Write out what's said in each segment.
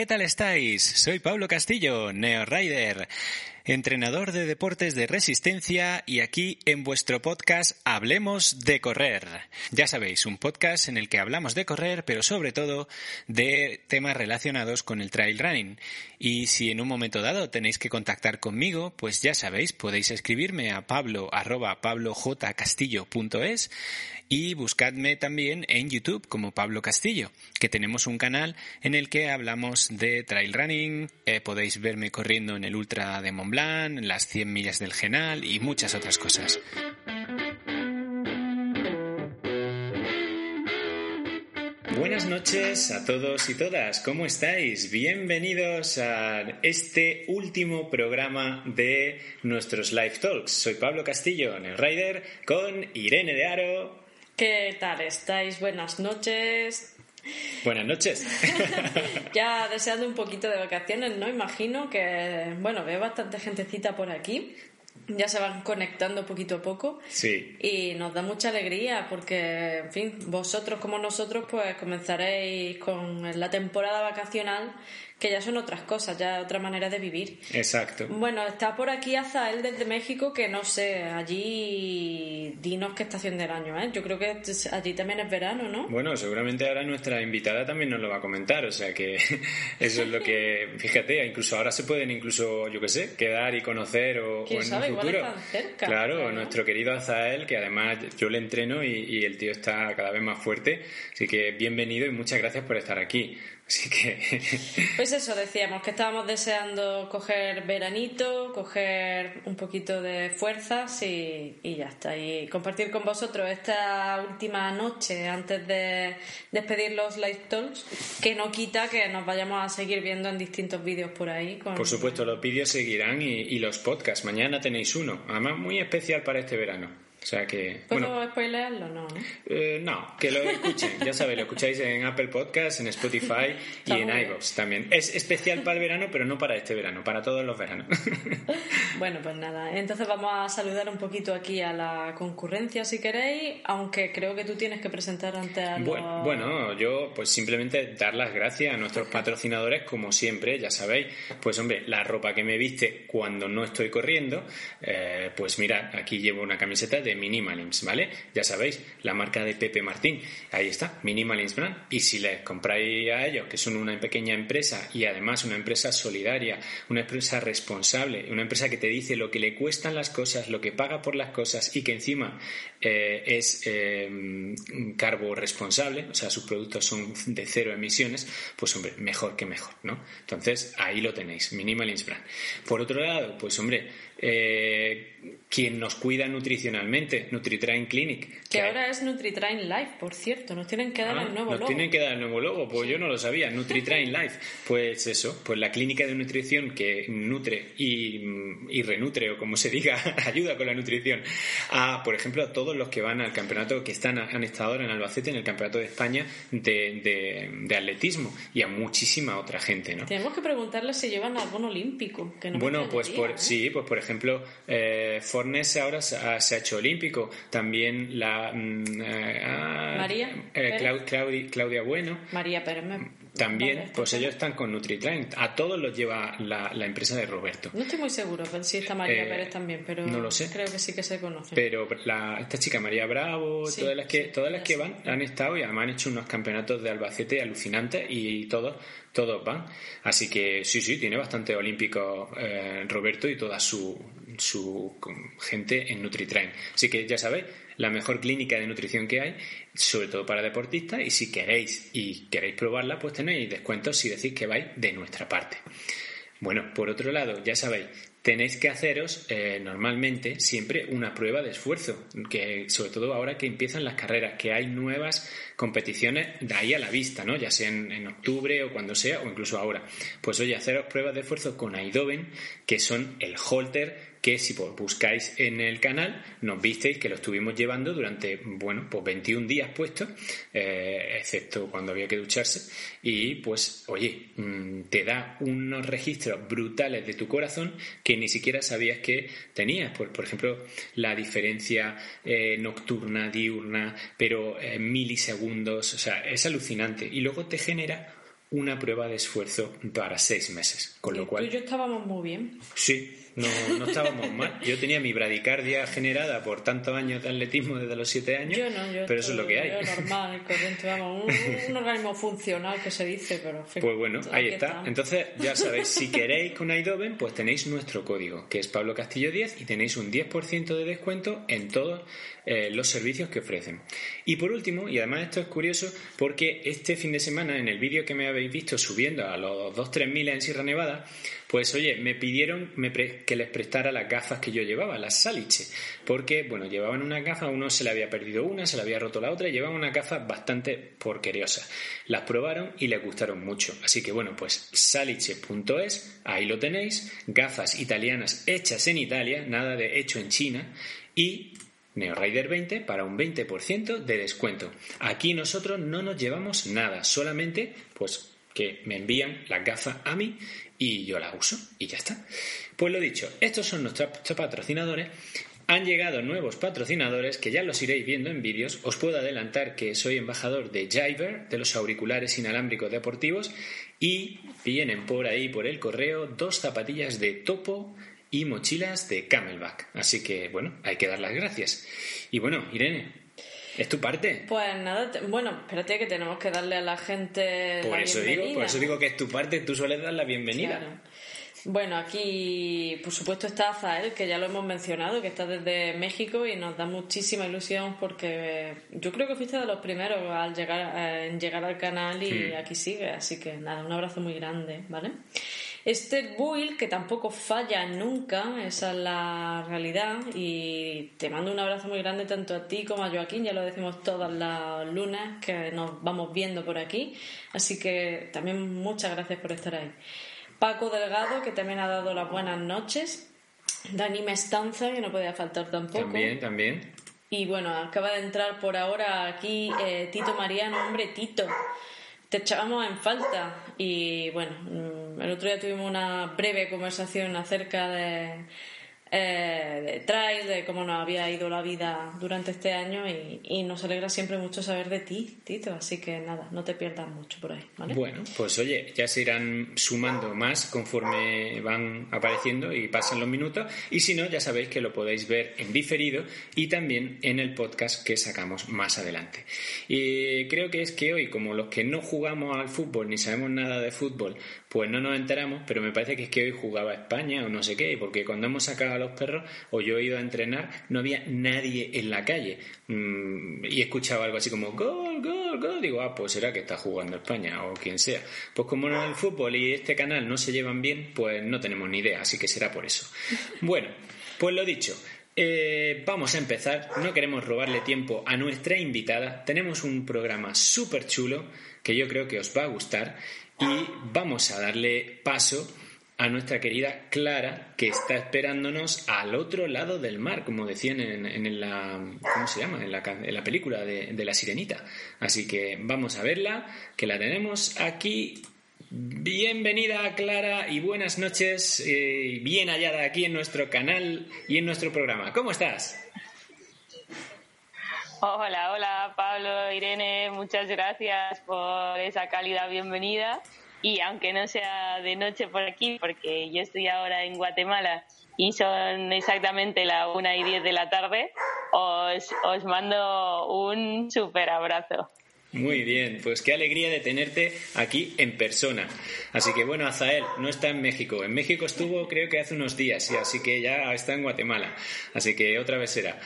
¿qué tal estáis? Soy Pablo Castillo, Neo Rider, entrenador de deportes de resistencia y aquí en vuestro podcast Hablemos de Correr. Ya sabéis, un podcast en el que hablamos de correr, pero sobre todo de temas relacionados con el trail running. Y si en un momento dado tenéis que contactar conmigo, pues ya sabéis, podéis escribirme a pablo pablojcastillo.es y buscadme también en YouTube como Pablo Castillo, que tenemos un canal en el que hablamos de trail running, eh, podéis verme corriendo en el Ultra de Mont Las 100 millas del Genal y muchas otras cosas. Buenas noches a todos y todas, ¿cómo estáis? Bienvenidos a este último programa de nuestros Live Talks. Soy Pablo Castillo, en el Rider, con Irene de Aro. ¿Qué tal estáis? Buenas noches. Buenas noches. ya deseando un poquito de vacaciones, ¿no? Imagino que, bueno, veo bastante gentecita por aquí. Ya se van conectando poquito a poco. Sí. Y nos da mucha alegría porque, en fin, vosotros como nosotros, pues comenzaréis con la temporada vacacional que ya son otras cosas, ya otra manera de vivir. Exacto. Bueno, está por aquí Azael desde México, que no sé, allí dinos qué estación del año, ¿eh? Yo creo que allí también es verano, ¿no? Bueno, seguramente ahora nuestra invitada también nos lo va a comentar, o sea que eso es lo que, fíjate, incluso ahora se pueden incluso, yo qué sé, quedar y conocer o, ¿Quién en sabe? un futuro. Igual están cerca. Claro, nuestro querido Azael, que además yo le entreno y, y el tío está cada vez más fuerte, así que bienvenido y muchas gracias por estar aquí. Así que. Pues eso decíamos, que estábamos deseando coger veranito, coger un poquito de fuerzas y, y, ya está. Y compartir con vosotros esta última noche antes de despedir los live talks, que no quita que nos vayamos a seguir viendo en distintos vídeos por ahí. Con... Por supuesto, los vídeos seguirán y, y los podcasts. Mañana tenéis uno, además muy especial para este verano. O sea que. ¿Puedo bueno, spoilearlo? No. Eh, no, que lo escuchen. Ya sabéis, lo escucháis en Apple Podcasts, en Spotify y en iVoox también. Es especial para el verano, pero no para este verano, para todos los veranos. bueno, pues nada. Entonces vamos a saludar un poquito aquí a la concurrencia, si queréis, aunque creo que tú tienes que presentar ante a los... bueno, bueno, yo pues simplemente dar las gracias a nuestros patrocinadores, como siempre, ya sabéis. Pues hombre, la ropa que me viste cuando no estoy corriendo, eh, pues mirad, aquí llevo una camiseta de Minimalims, ¿vale? Ya sabéis, la marca de Pepe Martín. Ahí está, Minimalims Brand. Y si les compráis a ellos, que son una pequeña empresa y además una empresa solidaria, una empresa responsable, una empresa que te dice lo que le cuestan las cosas, lo que paga por las cosas y que encima eh, es eh, carbo responsable, o sea, sus productos son de cero emisiones, pues hombre, mejor que mejor, ¿no? Entonces, ahí lo tenéis, Minimalims Brand. Por otro lado, pues hombre, eh, quien nos cuida nutricionalmente, NutriTrain Clinic. Que, que ahora es NutriTrain Life, por cierto, nos tienen que dar ah, el nuevo nos logo. tienen que dar el nuevo logo, pues sí. yo no lo sabía, NutriTrain Life. Pues eso, pues la clínica de nutrición que nutre y, y renutre, o como se diga, ayuda con la nutrición a, por ejemplo, a todos los que van al campeonato, que están han estado ahora en Albacete, en el campeonato de España de, de, de atletismo, y a muchísima otra gente, ¿no? Tenemos que preguntarle si llevan algún olímpico. Que no bueno, pues por, ¿eh? sí, pues por ejemplo, eh, Fornes ahora se ha, se ha, hecho olímpico. También la. Eh, María. Clau, Claudia, Claudia Bueno. María Pérez. También, vale, pues ellos están con NutriTrain. A todos los lleva la, la, empresa de Roberto. No estoy muy seguro si está María Eh, Pérez también, pero no lo sé. creo que sí que se conocen. Pero la, esta chica María Bravo, Sí, todas las que, sí, todas las que van han estado y además han hecho unos campeonatos de Albacete alucinantes y todos, todos van. Así que sí, sí, tiene bastante olímpico eh, Roberto y toda su, su gente en NutriTrain. Así que ya sabéis, la mejor clínica de nutrición que hay, sobre todo para deportistas, y si queréis y queréis probarla, pues tenéis descuentos si decís que vais de nuestra parte. Bueno, por otro lado, ya sabéis, tenéis que haceros eh, normalmente siempre una prueba de esfuerzo, que sobre todo ahora que empiezan las carreras, que hay nuevas competiciones de ahí a la vista, ¿no? Ya sea en, en octubre o cuando sea, o incluso ahora. Pues oye, haceros pruebas de esfuerzo con Aidoven, que son el holter que si buscáis en el canal nos visteis que lo estuvimos llevando durante, bueno, pues 21 días puestos, eh, excepto cuando había que ducharse, y pues, oye, mm, te da unos registros brutales de tu corazón que ni siquiera sabías que tenías. Por, por ejemplo, la diferencia eh, nocturna, diurna, pero en eh, milisegundos, o sea, es alucinante. Y luego te genera una prueba de esfuerzo para seis meses. Con lo cual. Tú y yo estábamos muy bien. Sí, no, no estábamos mal. Yo tenía mi bradicardia generada por tantos años de atletismo desde los siete años. Yo no, yo pero eso es lo que hay. Normal, corriente, vamos, un, organismo funcional que se dice, pero. pues bueno, ahí está. Entonces, ya sabéis, si queréis con Aidoven, pues tenéis nuestro código, que es Pablo Castillo 10, y tenéis un 10% de descuento en todos eh, los servicios que ofrecen. Y por último, y además esto es curioso, porque este fin de semana, en el vídeo que me habéis visto subiendo a los 2-3 mil en Sierra Nevada, pues oye, me pidieron que les prestara las gafas que yo llevaba, las Saliche, porque, bueno, llevaban una gafa, uno se le había perdido una, se le había roto la otra, y llevaban una gafa bastante porqueriosa. Las probaron y les gustaron mucho. Así que, bueno, pues saliche.es, ahí lo tenéis, gafas italianas hechas en Italia, nada de hecho en China, y NeoRider 20 para un 20% de descuento. Aquí nosotros no nos llevamos nada, solamente pues que me envían las gafas a mí y yo la uso y ya está. Pues lo dicho, estos son nuestros patrocinadores. Han llegado nuevos patrocinadores que ya los iréis viendo en vídeos. Os puedo adelantar que soy embajador de Jiver, de los auriculares inalámbricos deportivos, y vienen por ahí, por el correo, dos zapatillas de topo y mochilas de Camelback. Así que, bueno, hay que dar las gracias. Y bueno, Irene, ¿Es tu parte? Pues nada, bueno, espérate que tenemos que darle a la gente. Por la eso digo, por eso digo que es tu parte, tú sueles dar la bienvenida. Bueno, aquí por supuesto está Azael, que ya lo hemos mencionado, que está desde México y nos da muchísima ilusión porque yo creo que fuiste de los primeros al llegar, eh, en llegar al canal y aquí sigue, así que nada, un abrazo muy grande, ¿vale? Este Buil, que tampoco falla nunca, esa es la realidad. Y te mando un abrazo muy grande tanto a ti como a Joaquín, ya lo decimos todas las lunas que nos vamos viendo por aquí. Así que también muchas gracias por estar ahí. Paco Delgado, que también ha dado las buenas noches. Dani Mestanza, que no podía faltar tampoco. También, también. Y bueno, acaba de entrar por ahora aquí eh, Tito Mariano, hombre, Tito te echábamos en falta. Y bueno, el otro día tuvimos una breve conversación acerca de eh, de trail, de cómo nos había ido la vida durante este año y, nos alegra siempre mucho saber de ti, Tito. Así que nada, no te pierdas mucho por ahí. Bueno, pues oye, ya se irán sumando más conforme van apareciendo y pasan los minutos. Y si no, ya sabéis que lo podéis ver en diferido y también en el podcast que sacamos más adelante. Y creo que es que hoy, como los que no jugamos al fútbol ni sabemos nada de fútbol, pues no nos enteramos, pero me parece que es que hoy jugaba España o no sé qué, porque cuando hemos sacado a los perros o yo he ido a entrenar, no había nadie en la calle mm, y escuchaba algo así como gol, gol, gol, digo, ah, pues será que está jugando España o quien sea. Pues como el fútbol y este canal no se llevan bien, pues no tenemos ni idea, así que será por eso. Bueno, pues lo dicho, eh, vamos a empezar. No queremos robarle tiempo a nuestra invitada. Tenemos un programa súper chulo que yo creo que os va a gustar y vamos a darle paso a nuestra querida Clara, que está esperándonos al otro lado del mar, como decían en, la, ¿cómo se llama? En la, película de, la sirenita. Así que vamos a verla, que la tenemos aquí. Bienvenida Clara y buenas noches, eh, bien hallada aquí en nuestro canal y en nuestro programa. ¿Cómo estás? Hola, hola Pablo, Irene, muchas gracias por esa cálida bienvenida. Y aunque no sea de noche por aquí, porque yo estoy ahora en Guatemala y son exactamente la una y diez de la tarde, os, os mando un súper abrazo. Muy bien, pues qué alegría de tenerte aquí en persona. Así que bueno, Azael no está en México. En México estuvo creo que hace unos días, y así que ya está en Guatemala. Así que otra vez será.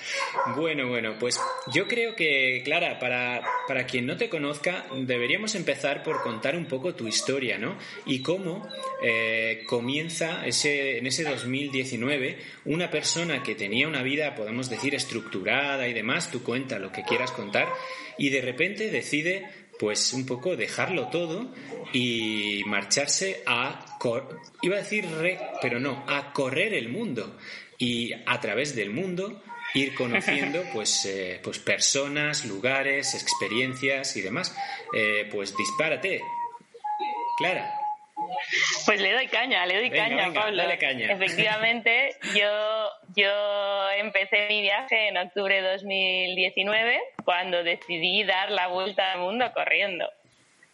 Bueno, bueno, pues yo creo que, Clara, para, para quien no te conozca, deberíamos empezar por contar un poco tu historia, ¿no? Y cómo eh, comienza ese, en ese 2019 una persona que tenía una vida, podemos decir, estructurada y demás, tú cuenta lo que quieras contar, y de repente decide pues un poco dejarlo todo y marcharse a, iba a decir re, pero no, a correr el mundo y a través del mundo ir conociendo pues, eh, pues personas, lugares, experiencias y demás. Eh, pues dispárate. Clara. Pues le doy caña, le doy caña, Pablo. Efectivamente, yo, yo empecé mi viaje en octubre de 2019 cuando decidí dar la vuelta al mundo corriendo.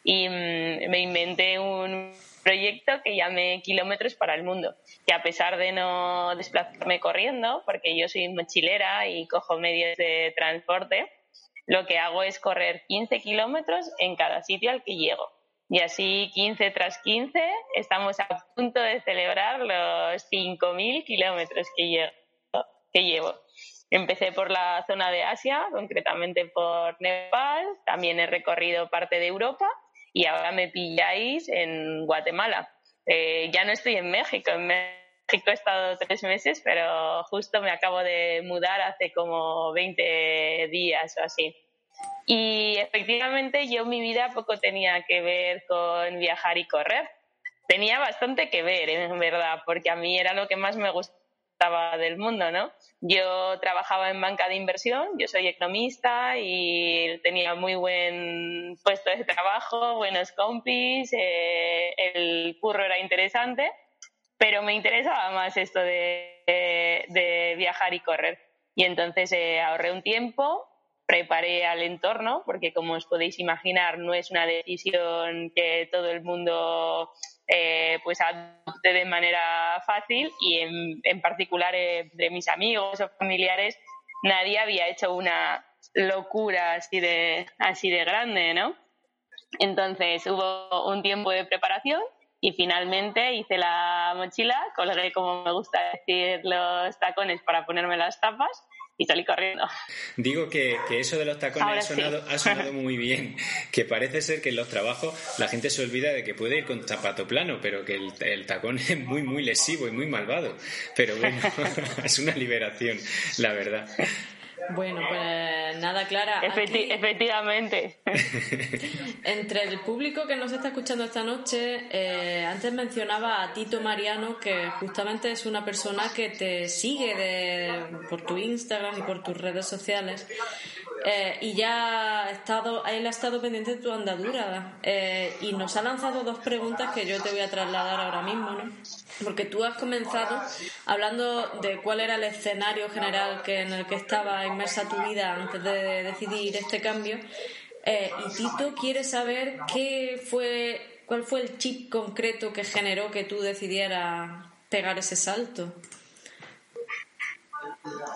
Y mm, me inventé un proyecto que llamé Kilómetros para el Mundo, que a pesar de no desplazarme corriendo, porque yo soy mochilera y cojo medios de transporte, lo que hago es correr 15 kilómetros en cada sitio al que llego. Y así, 15 tras 15, estamos a punto de celebrar los 5.000 kilómetros que que llevo. Empecé por la zona de Asia, concretamente por Nepal, también he recorrido parte de Europa y ahora me pilláis en Guatemala. Eh, ya no estoy en México, en México he estado tres meses, pero justo me acabo de mudar hace como 20 días o así. Y efectivamente yo mi vida poco tenía que ver con viajar y correr. Tenía bastante que ver, en verdad, porque a mí era lo que más me gustaba del mundo, ¿no? Yo trabajaba en banca de inversión, yo soy economista y tenía muy buen puesto de trabajo, buenos compis, eh, el curro era interesante, pero me interesaba más esto de, viajar y correr. Y entonces eh, ahorré un tiempo, preparé al entorno, porque como os podéis imaginar, no es una decisión que todo el mundo eh, pues adopte de manera fácil y en, particular eh, de mis amigos o familiares nadie había hecho una locura así de así de grande, ¿no? Entonces hubo un tiempo de preparación y finalmente hice la mochila, colgué como me gusta decir los tacones para ponerme las tapas y salí corriendo. Digo que, eso de los tacones ha sonado, muy bien, que parece ser que en los trabajos la gente se olvida de que puede ir con zapato plano, pero que el, tacón es muy, muy lesivo y muy malvado. Pero bueno, es una liberación, la verdad. Bueno, pues nada, Clara. Efectivamente. Entre el público que nos está escuchando esta noche, eh, antes mencionaba a Tito Mariano, que justamente es una persona que te sigue de, por tu Instagram y por tus redes sociales. Eh, y ya ha estado, él ha estado pendiente de tu andadura eh, y nos ha lanzado dos preguntas que yo te voy a trasladar ahora mismo, ¿no? Porque tú has comenzado hablando de cuál era el escenario general que, en el que estaba inmersa tu vida antes de decidir este cambio. Eh, y Tito quiere saber qué fue, cuál fue el chip concreto que generó que tú decidieras pegar ese salto.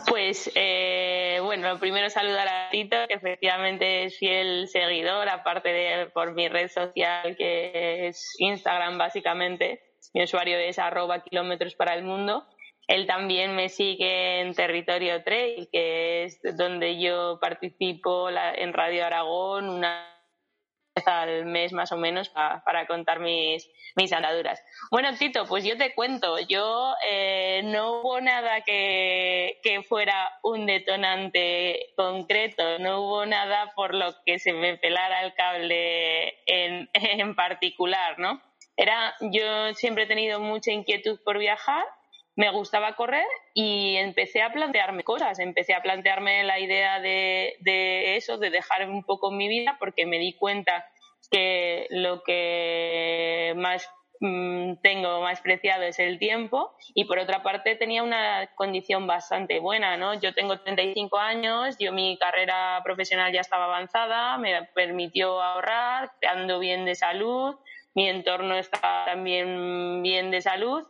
Pues eh, bueno, primero saludar a Tito, que efectivamente es fiel seguidor, aparte de por mi red social que es Instagram básicamente. Mi usuario es arroba kilómetros para el mundo. Él también me sigue en Territorio Trail, que es donde yo participo en Radio Aragón una al mes más o menos para contar mis, mis andaduras. Bueno, Tito, pues yo te cuento, yo eh, no hubo nada que, que, fuera un detonante concreto, no hubo nada por lo que se me pelara el cable en, en particular, ¿no? Era, yo siempre he tenido mucha inquietud por viajar, me gustaba correr y empecé a plantearme cosas, empecé a plantearme la idea de, de eso, de dejar un poco mi vida, porque me di cuenta que lo que más mm, tengo más preciado es el tiempo y por otra parte tenía una condición bastante buena, ¿no? Yo tengo 35 años, yo mi carrera profesional ya estaba avanzada, me permitió ahorrar, ando bien de salud, mi entorno está también bien de salud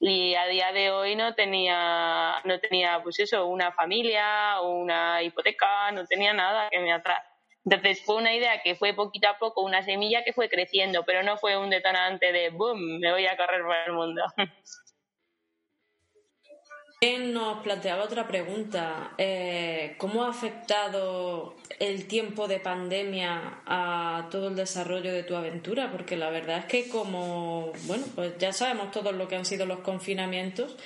y a día de hoy no tenía no tenía pues eso una familia una hipoteca no tenía nada que me atrás Entonces fue una idea que fue poquito a poco, una semilla que fue creciendo, pero no fue un detonante de boom, me voy a correr por el mundo. Nos planteaba otra pregunta. Eh, ¿Cómo ha afectado el tiempo de pandemia a todo el desarrollo de tu aventura? Porque la verdad es que como, bueno, pues ya sabemos todo lo que han sido los confinamientos.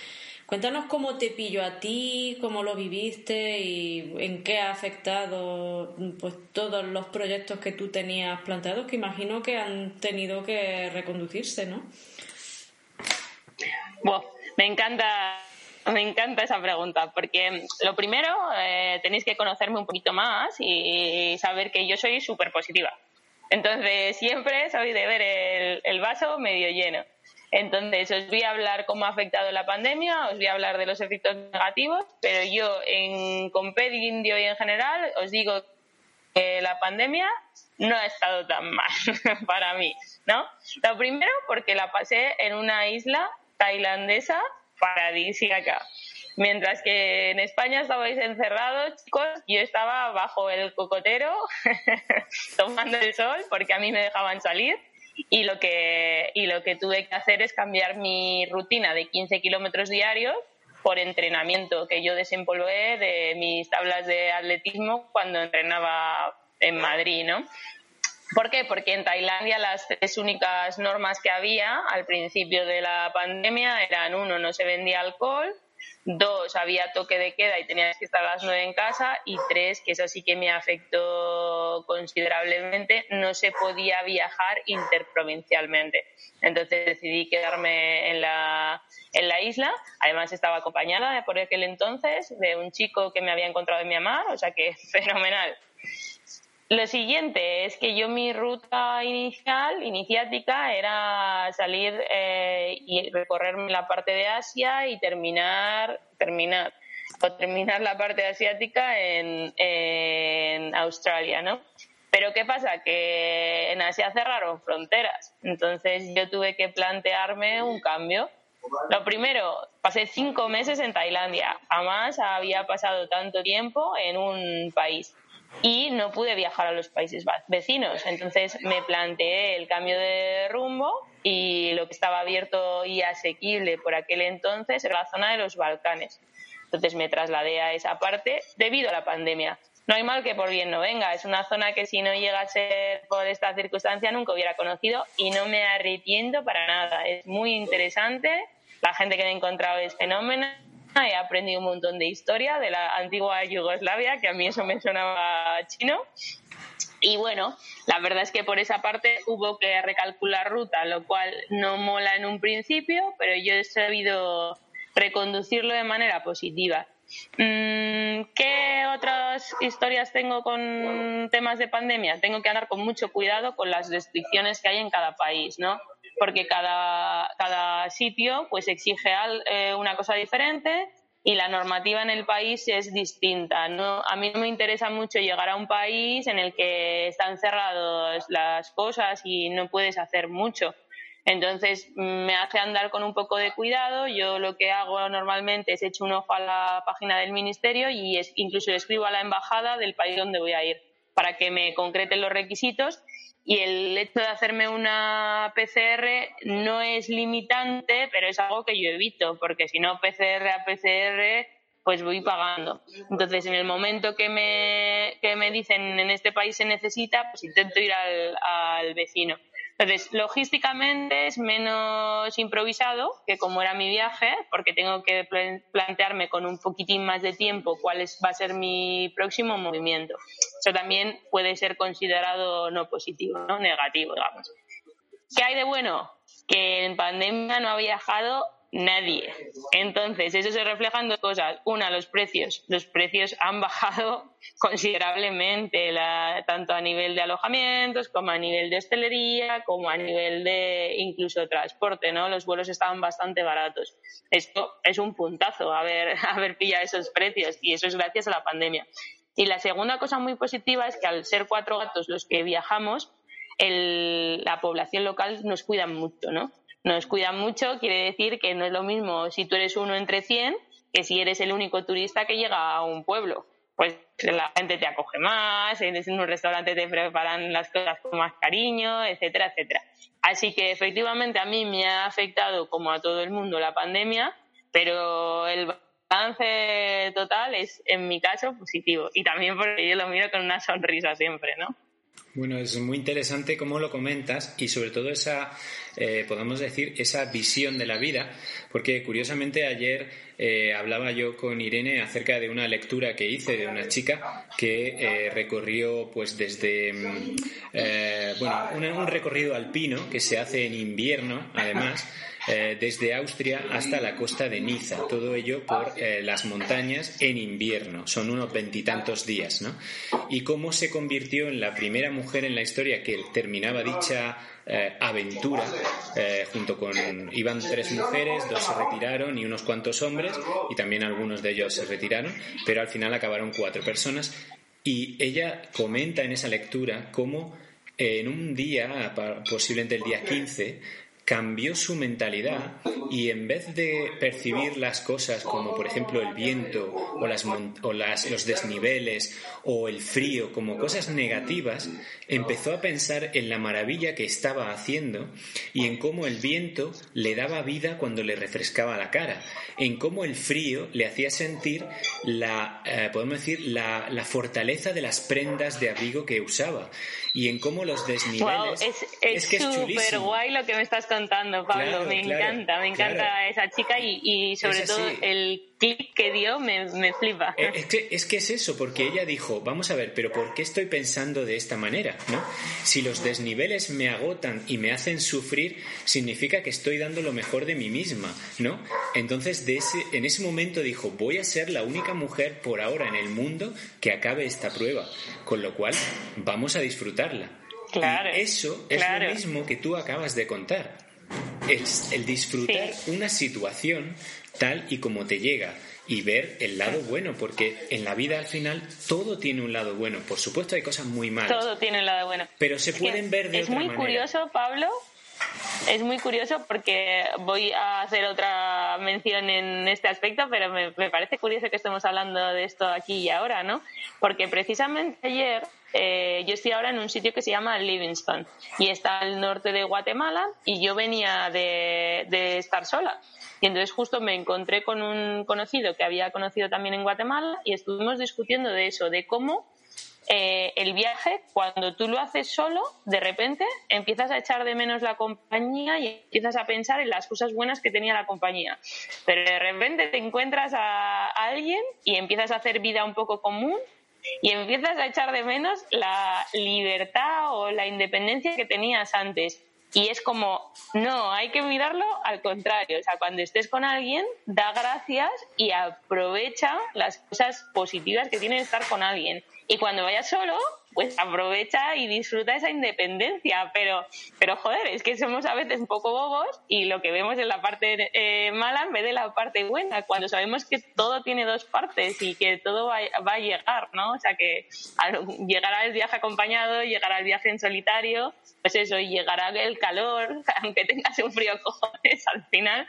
Cuéntanos cómo te pillo a ti, cómo lo viviste y en qué ha afectado pues todos los proyectos que tú tenías planteados, que imagino que han tenido que reconducirse, ¿no? Bueno, me encanta me encanta esa pregunta, porque lo primero, eh, tenéis que conocerme un poquito más y saber que yo soy súper positiva. Entonces, siempre soy de ver el, el, vaso medio lleno. Entonces, os voy a hablar cómo ha afectado la pandemia, os voy a hablar de los efectos negativos, pero yo en Compendio y en general os digo que la pandemia no ha estado tan mal para mí, ¿no? Lo primero, porque la pasé en una isla tailandesa paradisíaca. Mientras que en España estabais encerrados, chicos, yo estaba bajo el cocotero tomando el sol porque a mí me dejaban salir y lo que, y lo que tuve que hacer es cambiar mi rutina de 15 kilómetros diarios por entrenamiento que yo desempolvé de mis tablas de atletismo cuando entrenaba en Madrid, ¿no? ¿Por qué? Porque en Tailandia las tres únicas normas que había al principio de la pandemia eran, uno, no se vendía alcohol, dos, había toque de queda y tenías que estar a las nueve en casa, y tres, que eso sí que me afectó considerablemente, no se podía viajar interprovincialmente. Entonces decidí quedarme en la, en la isla. Además estaba acompañada por aquel entonces de un chico que me había encontrado en Myanmar, o sea que fenomenal. Lo siguiente es que yo mi ruta inicial, iniciática, era salir eh, y recorrerme la parte de Asia y terminar, terminar, o terminar la parte asiática en, en Australia, ¿no? Pero ¿qué pasa? Que en Asia cerraron fronteras. Entonces yo tuve que plantearme un cambio. Lo primero, pasé cinco meses en Tailandia. Jamás había pasado tanto tiempo en un país y no pude viajar a los países vecinos. Entonces me planteé el cambio de rumbo y lo que estaba abierto y asequible por aquel entonces era la zona de los Balcanes. Entonces me trasladé a esa parte debido a la pandemia. No hay mal que por bien no venga. Es una zona que si no llega a ser por esta circunstancia nunca hubiera conocido y no me arrepiento para nada. Es muy interesante. La gente que me he encontrado es fenómena he aprendido un montón de historia de la antigua Yugoslavia, que a mí eso me sonaba chino. Y bueno, la verdad es que por esa parte hubo que recalcular ruta, lo cual no mola en un principio, pero yo he sabido reconducirlo de manera positiva. Mm, ¿Qué otras historias tengo con temas de pandemia? Tengo que andar con mucho cuidado con las restricciones que hay en cada país, ¿no? Porque cada, cada sitio pues exige eh, una cosa diferente y la normativa en el país es distinta. ¿no? A mí no me interesa mucho llegar a un país en el que están cerradas las cosas y no puedes hacer mucho. Entonces me hace andar con un poco de cuidado. Yo lo que hago normalmente es echo un ojo a la página del ministerio y es, incluso escribo a la embajada del país donde voy a ir para que me concreten los requisitos y el hecho de hacerme una PCR no es limitante, pero es algo que yo evito, porque si no PCR a PCR pues voy pagando. Entonces, en el momento que me, que me dicen en este país se necesita, pues intento ir al, al vecino. Entonces, logísticamente es menos improvisado que como era mi viaje, porque tengo que plantearme con un poquitín más de tiempo cuál es, va a ser mi próximo movimiento. Eso también puede ser considerado no positivo, no negativo, digamos. ¿Qué hay de bueno? Que en pandemia no ha viajado nadie. Entonces, eso se refleja en dos cosas. Una, los precios. Los precios han bajado considerablemente, tanto a nivel de alojamientos, como a nivel de hostelería, como a nivel de incluso transporte, ¿no? Los vuelos estaban bastante baratos. Esto es un puntazo, haber, haber pillado esos precios, y eso es gracias a la pandemia. Y la segunda cosa muy positiva es que al ser cuatro gatos los que viajamos, la población local nos cuida mucho, ¿no? Nos cuidan mucho, quiere decir que no es lo mismo si tú eres uno entre 100 que si eres el único turista que llega a un pueblo. pues la gente te acoge más, en un restaurante te preparan las cosas con más cariño, etcétera, etcétera. Así que efectivamente a mí me ha afectado como a todo el mundo la pandemia, pero el balance total es en mi caso positivo y también porque yo lo miro con una sonrisa siempre, ¿no? Bueno, es muy interesante cómo lo comentas y sobre todo esa, eh, podemos decir, esa visión de la vida, porque curiosamente ayer eh, hablaba yo con Irene acerca de una lectura que hice de una chica que eh, recorrió pues desde, mm, bueno, un recorrido alpino que se hace en invierno, además, desde Austria hasta la costa de Niza. Todo ello por las montañas en invierno. Son unos veintitantos días, ¿no? Y cómo se convirtió en la primera mujer en la historia que terminaba dicha eh, aventura junto con iban tres mujeres dos se retiraron y unos cuantos hombres y también algunos de ellos se retiraron pero al final acabaron cuatro personas. Y ella comenta en esa lectura cómo en un día posiblemente el día 15 cambió su mentalidad y en vez de percibir las cosas como por ejemplo el viento o, las, o las, los desniveles o el frío como cosas negativas, empezó a pensar en la maravilla que estaba haciendo y en cómo el viento le daba vida cuando le refrescaba la cara, en cómo el frío le hacía sentir la, eh, podemos decir, la, la fortaleza de las prendas de abrigo que usaba y en cómo los desniveles. es, que es súper guay lo que me estás contando, Pablo. me encanta, me encanta esa chica y, y sobre todo el clic que dio me, me flipa. Eh, es que, es que es eso, porque ella dijo, vamos a ver, pero ¿por qué estoy pensando de esta manera? ¿no? Si los desniveles me agotan y me hacen sufrir, significa que estoy dando lo mejor de mí misma, ¿no? Entonces, de ese, en ese momento dijo, voy a ser la única mujer por ahora en el mundo que acabe esta prueba, con lo cual vamos a disfrutarla. Claro, y eso es lo mismo que tú acabas de contar. Es el disfrutar una situación tal y como te llega y ver el lado bueno, porque en la vida al final todo tiene un lado bueno. Por supuesto hay cosas muy malas. Todo tiene un lado bueno. Pero se pueden ver de es muy curioso, Pablo. Es muy curioso porque voy a hacer otra mención en este aspecto, pero me, me parece curioso que estemos hablando de esto aquí y ahora, ¿no? Porque precisamente ayer eh, yo estoy ahora en un sitio que se llama Livingston y está al norte de Guatemala y yo venía de, de estar sola. Y entonces justo me encontré con un conocido que había conocido también en Guatemala y estuvimos discutiendo de eso, de cómo eh, el viaje, cuando tú lo haces solo, de repente empiezas a echar de menos la compañía y empiezas a pensar en las cosas buenas que tenía la compañía. Pero de repente te encuentras a alguien y empiezas a hacer vida un poco común y empiezas a echar de menos la libertad o la independencia que tenías antes. Y es como, no, hay que mirarlo al contrario. O sea, cuando estés con alguien, da gracias y aprovecha las cosas positivas que tiene estar con alguien. Y cuando vayas solo, pues aprovecha y disfruta esa independencia. Pero, pero joder, es que somos a veces un poco bobos y lo que vemos es la parte eh, mala en vez de la parte buena, cuando sabemos que todo tiene dos partes y que todo va, a llegar, ¿no? O sea, que llegará el viaje acompañado, llegará el viaje en solitario, pues eso, y llegará el calor, aunque tengas un frío cojones, al final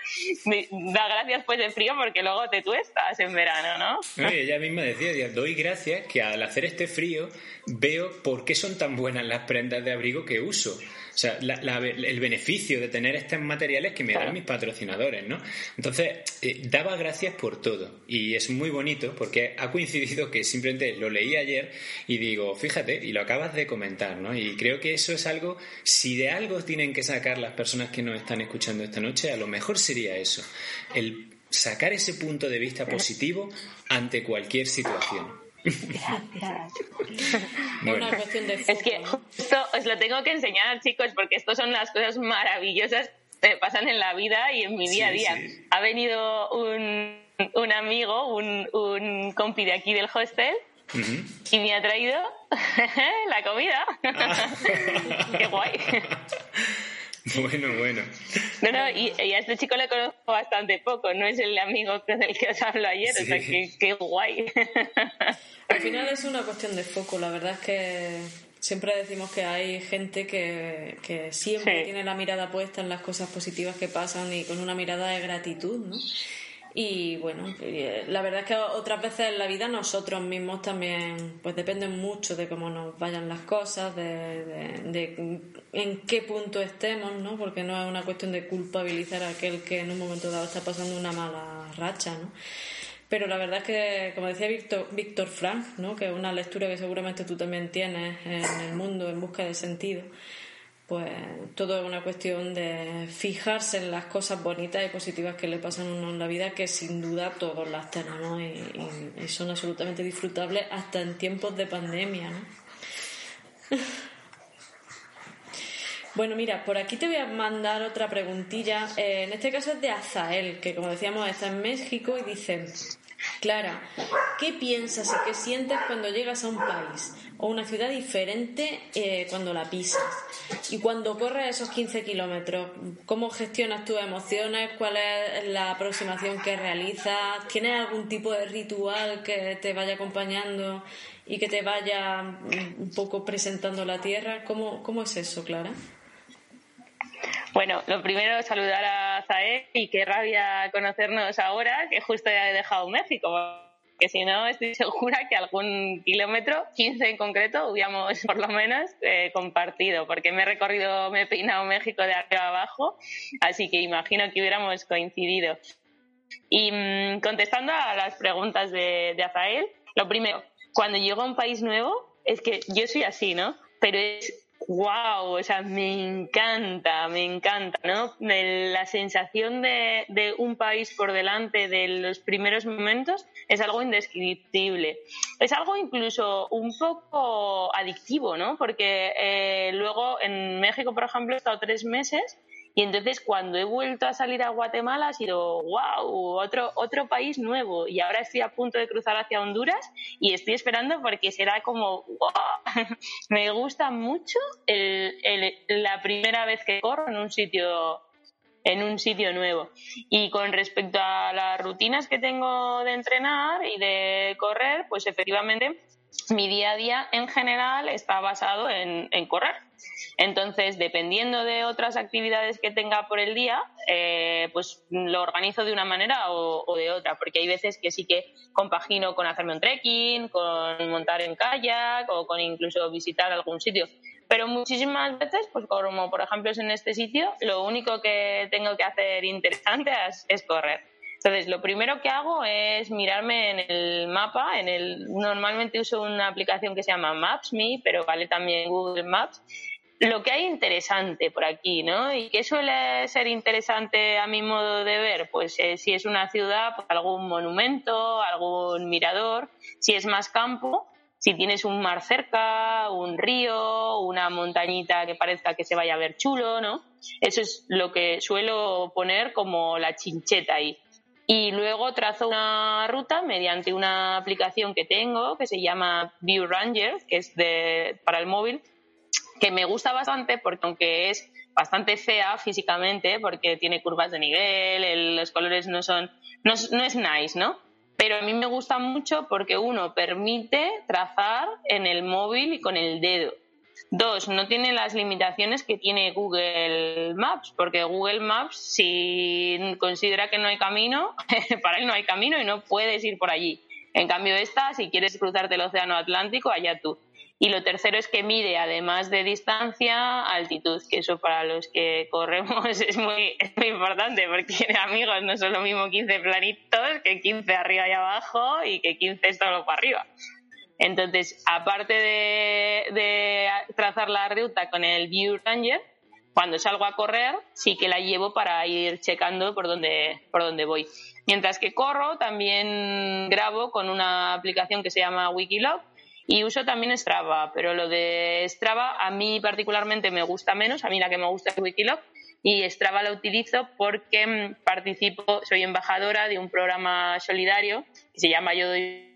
da gracias pues de frío porque luego te tuestas en verano, ¿no? ella misma decía, doy gracias que al hacer este frío veo por qué son tan buenas las prendas de abrigo que uso. O sea, el beneficio de tener estos materiales que me dan mis patrocinadores, ¿no? Entonces, eh, daba gracias por todo. Y es muy bonito porque ha coincidido que simplemente lo leí ayer y digo, fíjate, y lo acabas de comentar, ¿no? Y creo que eso es algo, si de algo tienen que sacar las personas que nos están escuchando esta noche, a lo mejor sería eso. El sacar ese punto de vista positivo ante cualquier situación. Una cuestión de Es que esto os lo tengo que enseñar, chicos, porque esto son las cosas maravillosas que pasan en la vida y en mi día a día. Ha venido un, un amigo, un, un compi de aquí del hostel, y me ha traído la comida. Ah. Qué guay. Bueno, bueno. No, no, y, a este chico le conozco bastante poco, no es el amigo con el que os hablo ayer, o sea, que, qué guay. Al final es una cuestión de foco, la verdad es que siempre decimos que hay gente que, que siempre tiene la mirada puesta en las cosas positivas que pasan y con una mirada de gratitud, ¿no? Y bueno, eh, la verdad es que otras veces en la vida nosotros mismos también, pues dependen mucho de cómo nos vayan las cosas, de, de, en qué punto estemos, ¿no? Porque no es una cuestión de culpabilizar a aquel que en un momento dado está pasando una mala racha, ¿no? Pero la verdad es que, como decía Víctor, Víctor Frank, ¿no? que es una lectura que seguramente tú también tienes en el mundo en busca de sentido, pues todo es una cuestión de fijarse en las cosas bonitas y positivas que le pasan a uno en la vida, que sin duda todos las tenemos y, son absolutamente disfrutables hasta en tiempos de pandemia. ¿no? Bueno, mira, por aquí te voy a mandar otra preguntilla. Eh, en este caso es de Azael, que como decíamos está en México y dice, Clara, ¿qué piensas y qué sientes cuando llegas a un país o una ciudad diferente eh, cuando la pisas? Y cuando corres esos 15 kilómetros, ¿cómo gestionas tus emociones? ¿Cuál es la aproximación que realizas? ¿Tienes algún tipo de ritual que te vaya acompañando y que te vaya mm, un poco presentando la tierra? ¿Cómo, cómo es eso, Clara? Bueno, lo primero saludar a Zae y qué rabia conocernos ahora, que justo ya he dejado México, que si no estoy segura que algún kilómetro, 15 en concreto, hubiéramos por lo menos eh, compartido, porque me he recorrido, me he peinado México de arriba abajo, así que imagino que hubiéramos coincidido. Y mm, contestando a las preguntas de, de Azael, lo primero, cuando llego a un país nuevo, es que yo soy así, ¿no? Pero es wow, o sea, me encanta, me encanta, ¿no? La sensación de, un país por delante de los primeros momentos es algo indescriptible. Es algo incluso un poco adictivo, ¿no? Porque eh, luego en México, por ejemplo, he estado tres meses y entonces cuando he vuelto a salir a Guatemala ha sido, wow, otro, otro país nuevo. Y ahora estoy a punto de cruzar hacia Honduras y estoy esperando porque será como, wow. Me gusta mucho la primera vez que corro en un sitio en un sitio nuevo. Y con respecto a las rutinas que tengo de entrenar y de correr, pues efectivamente mi día a día en general está basado en, correr. Entonces, dependiendo de otras actividades que tenga por el día, eh, pues lo organizo de una manera o, de otra, porque hay veces que sí que compagino con hacerme un trekking, con montar en kayak o con incluso visitar algún sitio. Pero muchísimas veces, pues como por ejemplo es en este sitio, lo único que tengo que hacer interesante es correr. Entonces, lo primero que hago es mirarme en el mapa. En el, normalmente uso una aplicación que se llama Maps.me, pero vale también Google Maps. Lo que hay interesante por aquí, ¿no? ¿Y qué suele ser interesante a mi modo de ver? Pues eh, si es una ciudad, pues algún monumento, algún mirador. Si es más campo, si tienes un mar cerca, un río, una montañita que parezca que se vaya a ver chulo, ¿no? Eso es lo que suelo poner como la chincheta ahí. Y luego trazo una ruta mediante una aplicación que tengo que se llama View Ranger, que es de, para el móvil, que me gusta bastante porque aunque es bastante fea físicamente, porque tiene curvas de nivel, los colores no son, no, no es nice, ¿no? Pero a mí me gusta mucho porque uno permite trazar en el móvil y con el dedo. Dos, no tiene las limitaciones que tiene Google Maps, porque Google Maps, si considera que no hay camino, para él no hay camino y no puedes ir por allí. En cambio, esta, si quieres cruzarte el Océano Atlántico, allá tú. Y lo tercero es que mide, además de distancia, altitud, que eso para los que corremos es muy, es muy importante, porque amigos, no son lo mismo 15 planitos que 15 arriba y abajo y que 15 solo para arriba. Entonces, aparte de, trazar la ruta con el View Ranger, cuando salgo a correr, sí que la llevo para ir checando por dónde, por dónde voy. Mientras que corro, también grabo con una aplicación que se llama Wikilog y uso también Strava, pero lo de Strava a mí particularmente me gusta menos, a mí la que me gusta es Wikilog y Strava la utilizo porque mm, participo, soy embajadora de un programa solidario que se llama Yo doy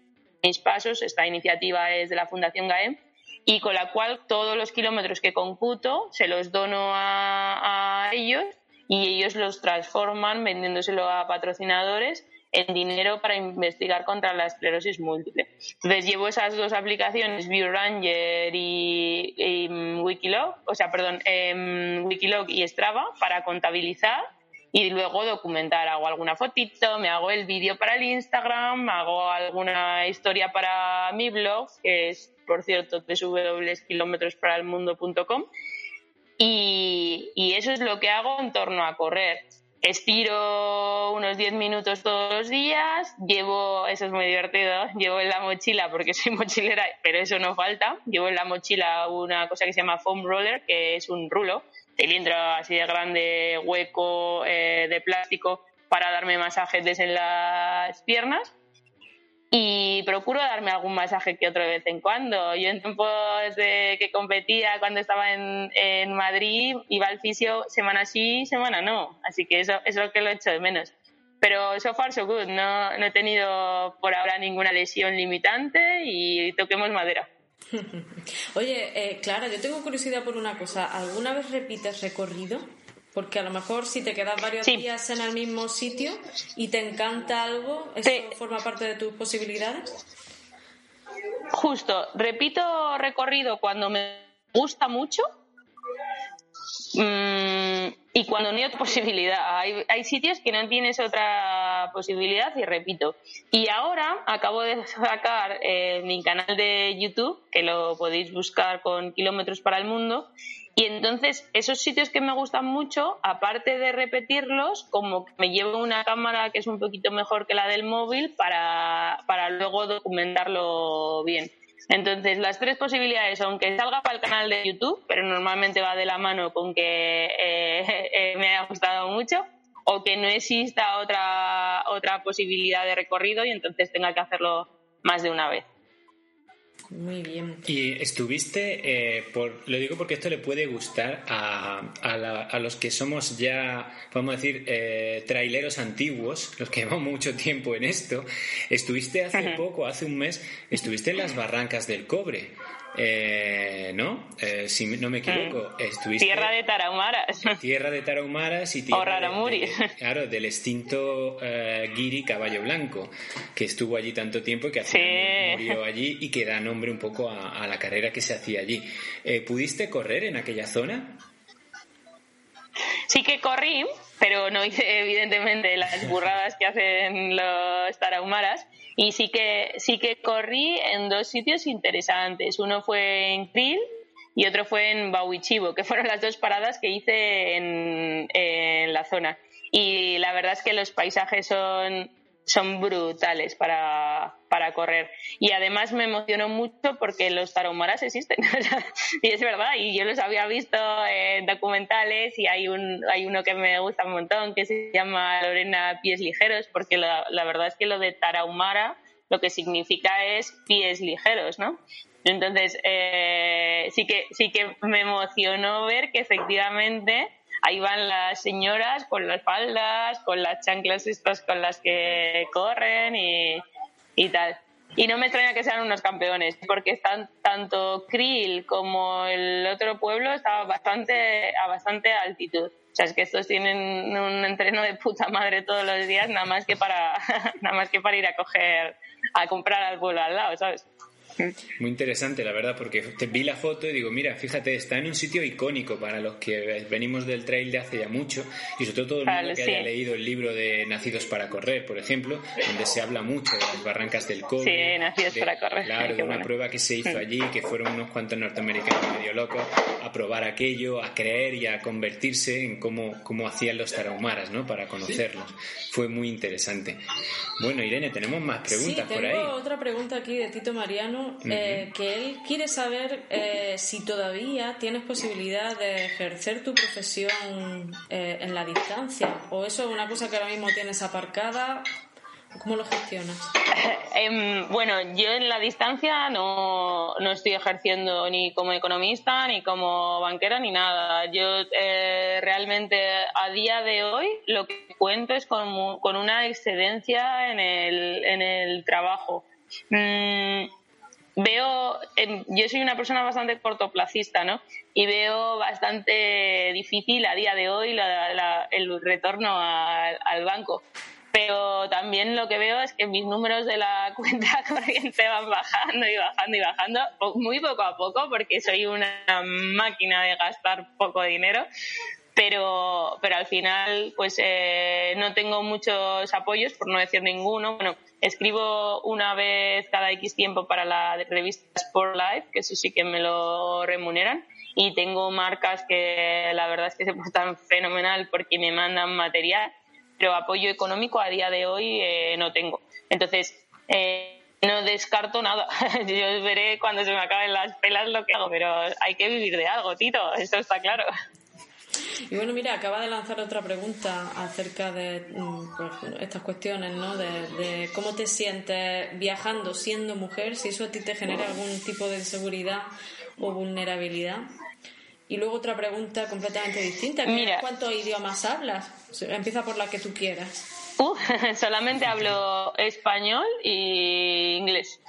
mis pasos, esta iniciativa es de la Fundación GAEM, y con la cual todos los kilómetros que computo se los dono a, ellos y ellos los transforman vendiéndoselo a patrocinadores en dinero para investigar contra la esclerosis múltiple. Entonces llevo esas dos aplicaciones, ViewRanger y, y Wikilog, o sea, perdón, em, Wikilog y Strava para contabilizar y luego documentar. Hago alguna fotito, me hago el vídeo para el Instagram, hago alguna historia para mi blog, que es, por cierto, www.kilometrosparalmundo.com. Y, y eso es lo que hago en torno a correr. Estiro unos 10 minutos todos los días, llevo, eso es muy divertido, llevo en la mochila, porque soy mochilera, pero eso no falta, llevo en la mochila una cosa que se llama foam roller, que es un rulo, cilindro así de grande, hueco, eh, de plástico, para darme masajes en las piernas y procuro darme algún masaje que otro vez en cuando. Yo en tiempos de que competía, cuando estaba en, en Madrid, iba al fisio semana sí, semana no. Así que eso, es lo que lo he hecho de menos. Pero so far so good, no, no he tenido por ahora ninguna lesión limitante y toquemos madera. Oye, eh, Clara, yo tengo curiosidad por una cosa. ¿Alguna vez repites recorrido? Porque a lo mejor si te quedas varios días en el mismo sitio y te encanta algo, ¿eso forma parte de tus posibilidades? Justo, repito recorrido cuando me gusta mucho mm, y cuando no hay otra posibilidad. Hay, hay, sitios que no tienes otra posibilidad y repito. Y ahora acabo de sacar eh, mi canal de YouTube, que lo podéis buscar con Kilómetros para el Mundo, y entonces, esos sitios que me gustan mucho, aparte de repetirlos, como que me llevo una cámara que es un poquito mejor que la del móvil para, para luego documentarlo bien. Entonces, las tres posibilidades, aunque salga para el canal de YouTube, pero normalmente va de la mano con que eh, eh, me haya gustado mucho, o que no exista otra, otra posibilidad de recorrido y entonces tenga que hacerlo más de una vez. Muy bien. Y estuviste, eh, por, lo digo porque esto le puede gustar a, a, los que somos ya, vamos a decir, eh, traileros antiguos, los que llevamos mucho tiempo en esto. Estuviste hace poco, hace un mes, estuviste en las barrancas del cobre. Eh, ¿No? Eh, si no me equivoco, mm. estuviste. Tierra de Tarahumaras. Tierra de Tarahumaras y tierra. O de, claro, del extinto eh, Giri Caballo Blanco, que estuvo allí tanto tiempo y que sí. murió allí y que da nombre un poco a, la carrera que se hacía allí. Eh, ¿Pudiste correr en aquella zona? Sí que corrí, pero no hice evidentemente las burradas que hacen los tarahumaras y sí que, sí que corrí en dos sitios interesantes. Uno fue en Krill y otro fue en Bauichivo, que fueron las dos paradas que hice en, en la zona. Y la verdad es que los paisajes son son brutales para, para correr. Y además me emocionó mucho porque los tarahumaras existen. y es verdad, y yo los había visto en documentales y hay, un, hay uno que me gusta un montón que se llama Lorena Pies Ligeros, porque la, la verdad es que lo de tarahumara lo que significa es pies ligeros, ¿no? Entonces, eh, sí, que, sí que me emocionó ver que efectivamente ahí van las señoras con las faldas, con las chanclas estas con las que corren y, y tal. Y no me extraña que sean unos campeones, porque están tanto Krill como el otro pueblo estaba bastante a bastante altitud. O sea, es que estos tienen un entreno de puta madre todos los días, nada más que para nada más que para ir a coger a comprar al pueblo al lado, ¿sabes? Muy interesante, la verdad, porque te vi la foto y digo, mira, fíjate, está en un sitio icónico para los que venimos del trail de hace ya mucho y sobre todo todo el mundo que haya leído el libro de Nacidos para Correr, por ejemplo, donde se habla mucho de las barrancas del cobre. Sí, Nacidos para Correr. Claro, de una prueba que se hizo allí, que fueron unos cuantos norteamericanos medio locos a probar aquello, a creer y a convertirse en cómo, cómo hacían los tarahumaras, ¿no? Para conocerlos. Fue muy interesante. Bueno, Irene, tenemos más preguntas por ahí. otra pregunta aquí de Tito Mariano eh, que él quiere saber eh, si todavía tienes posibilidad de ejercer tu profesión eh, en la distancia o eso es una cosa que ahora mismo tienes aparcada. ¿Cómo lo gestionas? Em, bueno, yo en la distancia no, no, estoy ejerciendo ni como economista, ni como banquera, ni nada. Yo realmente a día de hoy lo que cuento es con, con una excedencia en el, en el trabajo. Mm, veo, yo soy una persona bastante cortoplacista, ¿no? Y veo bastante difícil a día de hoy el retorno al banco. Pero también lo que veo es que mis números de la cuenta corriente van bajando y bajando y bajando, muy poco a poco, porque soy una máquina de gastar poco dinero. pero, pero al final pues eh, no tengo muchos apoyos, por no decir ninguno. Bueno, escribo una vez cada X tiempo para la revista Sport Life, que eso sí que me lo remuneran. Y tengo marcas que la verdad es que se portan fenomenal porque me mandan material, pero apoyo económico a día de hoy eh, no tengo. Entonces, eh, no descarto nada. Yo veré cuando se me acaben las pelas lo que hago, pero hay que vivir de algo, Tito, eso está claro. Y bueno, mira, acaba de lanzar otra pregunta acerca de mm, pues, estas cuestiones, ¿no? De, cómo te sientes viajando siendo mujer, si eso a ti te genera algún tipo de inseguridad o vulnerabilidad. Y luego otra pregunta completamente distinta. Mira, ¿Cuántos idiomas hablas? Empieza por la que tú quieras. Uh, solamente hablo español y inglés.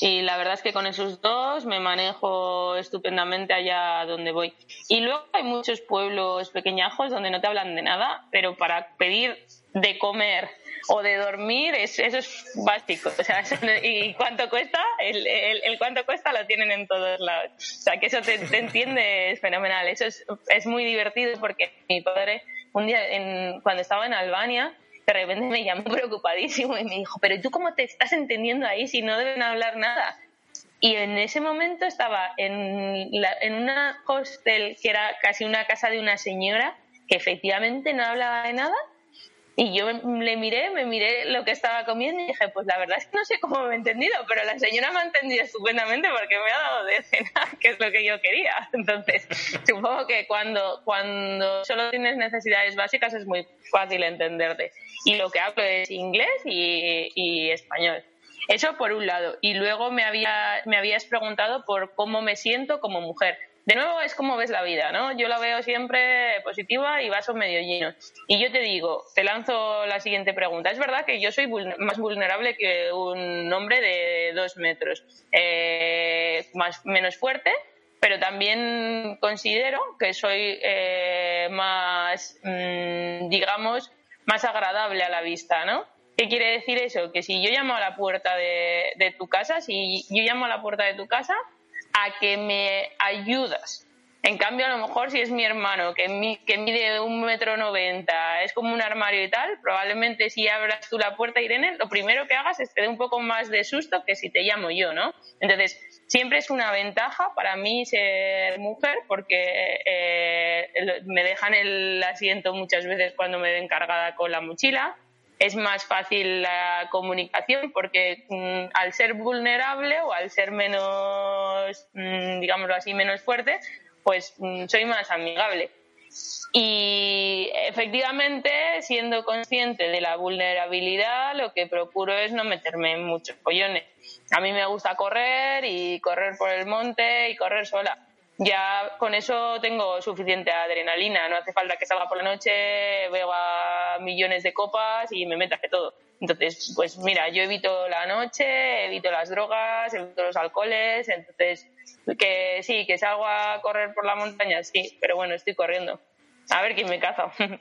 Y la verdad es que con esos dos me manejo estupendamente allá donde voy. Y luego hay muchos pueblos pequeñajos donde no te hablan de nada, pero para pedir de comer o de dormir, eso es básico. O sea, ¿y cuánto cuesta? El, el, cuánto cuesta lo tienen en todos lados. O sea, que eso te, te entiende es fenomenal. Eso es, es muy divertido porque mi padre, un día en, cuando estaba en Albania, de repente me llamó preocupadísimo y me dijo, pero ¿tú cómo te estás entendiendo ahí si no deben hablar nada? Y en ese momento estaba en, en una hostel que era casi una casa de una señora que efectivamente no hablaba de nada y yo le miré, me miré lo que estaba comiendo y dije, pues la verdad es que no sé cómo me he entendido, pero la señora me ha entendido estupendamente porque me ha dado de cenar, que es lo que yo quería. Entonces, supongo que cuando, cuando solo tienes necesidades básicas es muy fácil entenderte. Y lo que hablo es inglés y, y español. Eso por un lado. Y luego me, había, me habías preguntado por cómo me siento como mujer de nuevo es como ves la vida, ¿no? Yo la veo siempre positiva y vaso medio lleno. Y yo te digo, te lanzo la siguiente pregunta. Es verdad que yo soy más vulnerable que un hombre de dos metros, eh, más, menos fuerte, pero también considero que soy eh, más, mm, digamos, más agradable a la vista, ¿no? ¿Qué quiere decir eso? Que si yo llamo a la puerta de, de tu casa, si yo llamo a la puerta de tu casa, a que me ayudas. En cambio, a lo mejor si es mi hermano que, mide un metro noventa, es como un armario y tal, probablemente si abras tú la puerta, Irene, lo primero que hagas es te dé un poco más de susto que si te llamo yo, ¿no? Entonces, siempre es una ventaja para mí ser mujer porque eh, me dejan el asiento muchas veces cuando me ven cargada con la mochila es más fácil la comunicación porque mm, al ser vulnerable o al ser menos, mm, digámoslo así, menos fuerte, pues mm, soy más amigable. Y efectivamente, siendo consciente de la vulnerabilidad, lo que procuro es no meterme en muchos pollones. A mí me gusta correr y correr por el monte y correr sola ya con eso tengo suficiente adrenalina. No hace falta que salga por la noche, veo a millones de copas y me meta de todo. Entonces, pues mira, yo evito la noche, evito las drogas, evito los alcoholes. Entonces, que sí, que salgo a correr por la montaña, sí, pero bueno, estoy corriendo. A ver quién me caza.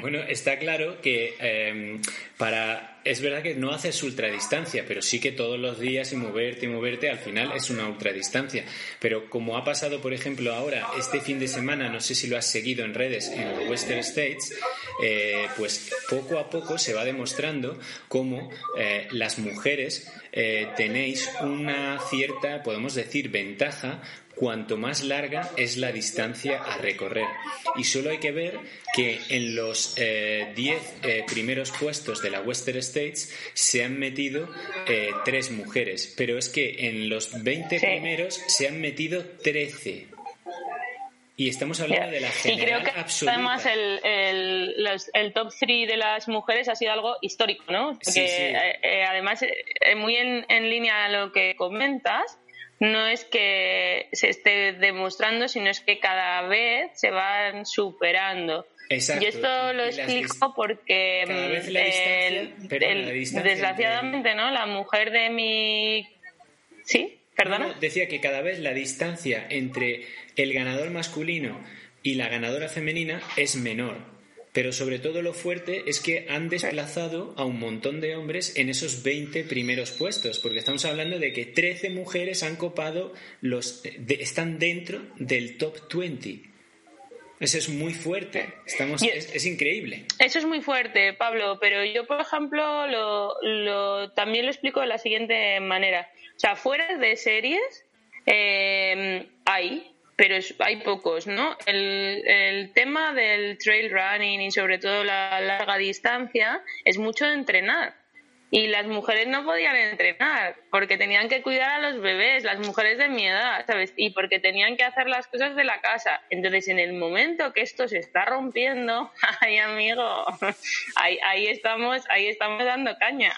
Bueno, está claro que em, para. Es verdad que no haces ultradistancia, pero sí que todos los días y moverte y moverte al final es una ultradistancia. Pero como ha pasado, por ejemplo, ahora, este fin de semana, no sé si lo has seguido en redes, en los Western States, eh, pues poco a poco se va demostrando cómo eh, las mujeres eh, tenéis una cierta, podemos decir, ventaja cuanto más larga es la distancia a recorrer. Y solo hay que ver que en los 10 eh, eh, primeros puestos de la Western States se han metido eh, tres mujeres, pero es que en los 20 primeros se han metido 13. Y estamos hablando de la general Y creo que además el, top 3 de las mujeres ha sido algo histórico, ¿no? Porque además, muy en, en línea a lo que comentas, no es que se esté demostrando, sino es que cada vez se van superando. Exacto. Y esto lo explico porque desgraciadamente, ¿no? La mujer de mi sí, perdona. decía que cada vez la distancia entre el ganador masculino y la ganadora femenina es menor. Pero sobre todo lo fuerte es que han desplazado a un montón de hombres en esos 20 primeros puestos, porque estamos hablando de que 13 mujeres han copado los están dentro del top 20. Eso es muy fuerte. Estamos, es, increíble. Eso es muy fuerte, Pablo. Pero yo, por ejemplo, lo, también lo explico de la siguiente manera. O sea, fuera de series eh, hay, pero hay pocos, ¿no? El, el, tema del trail running y sobre todo la larga distancia es mucho de entrenar y las mujeres no podían entrenar porque tenían que cuidar a los bebés, las mujeres de mi edad, ¿sabes? Y porque tenían que hacer las cosas de la casa. Entonces, en el momento que esto se está rompiendo, ay amigo, ahí, ahí estamos, ahí estamos dando caña.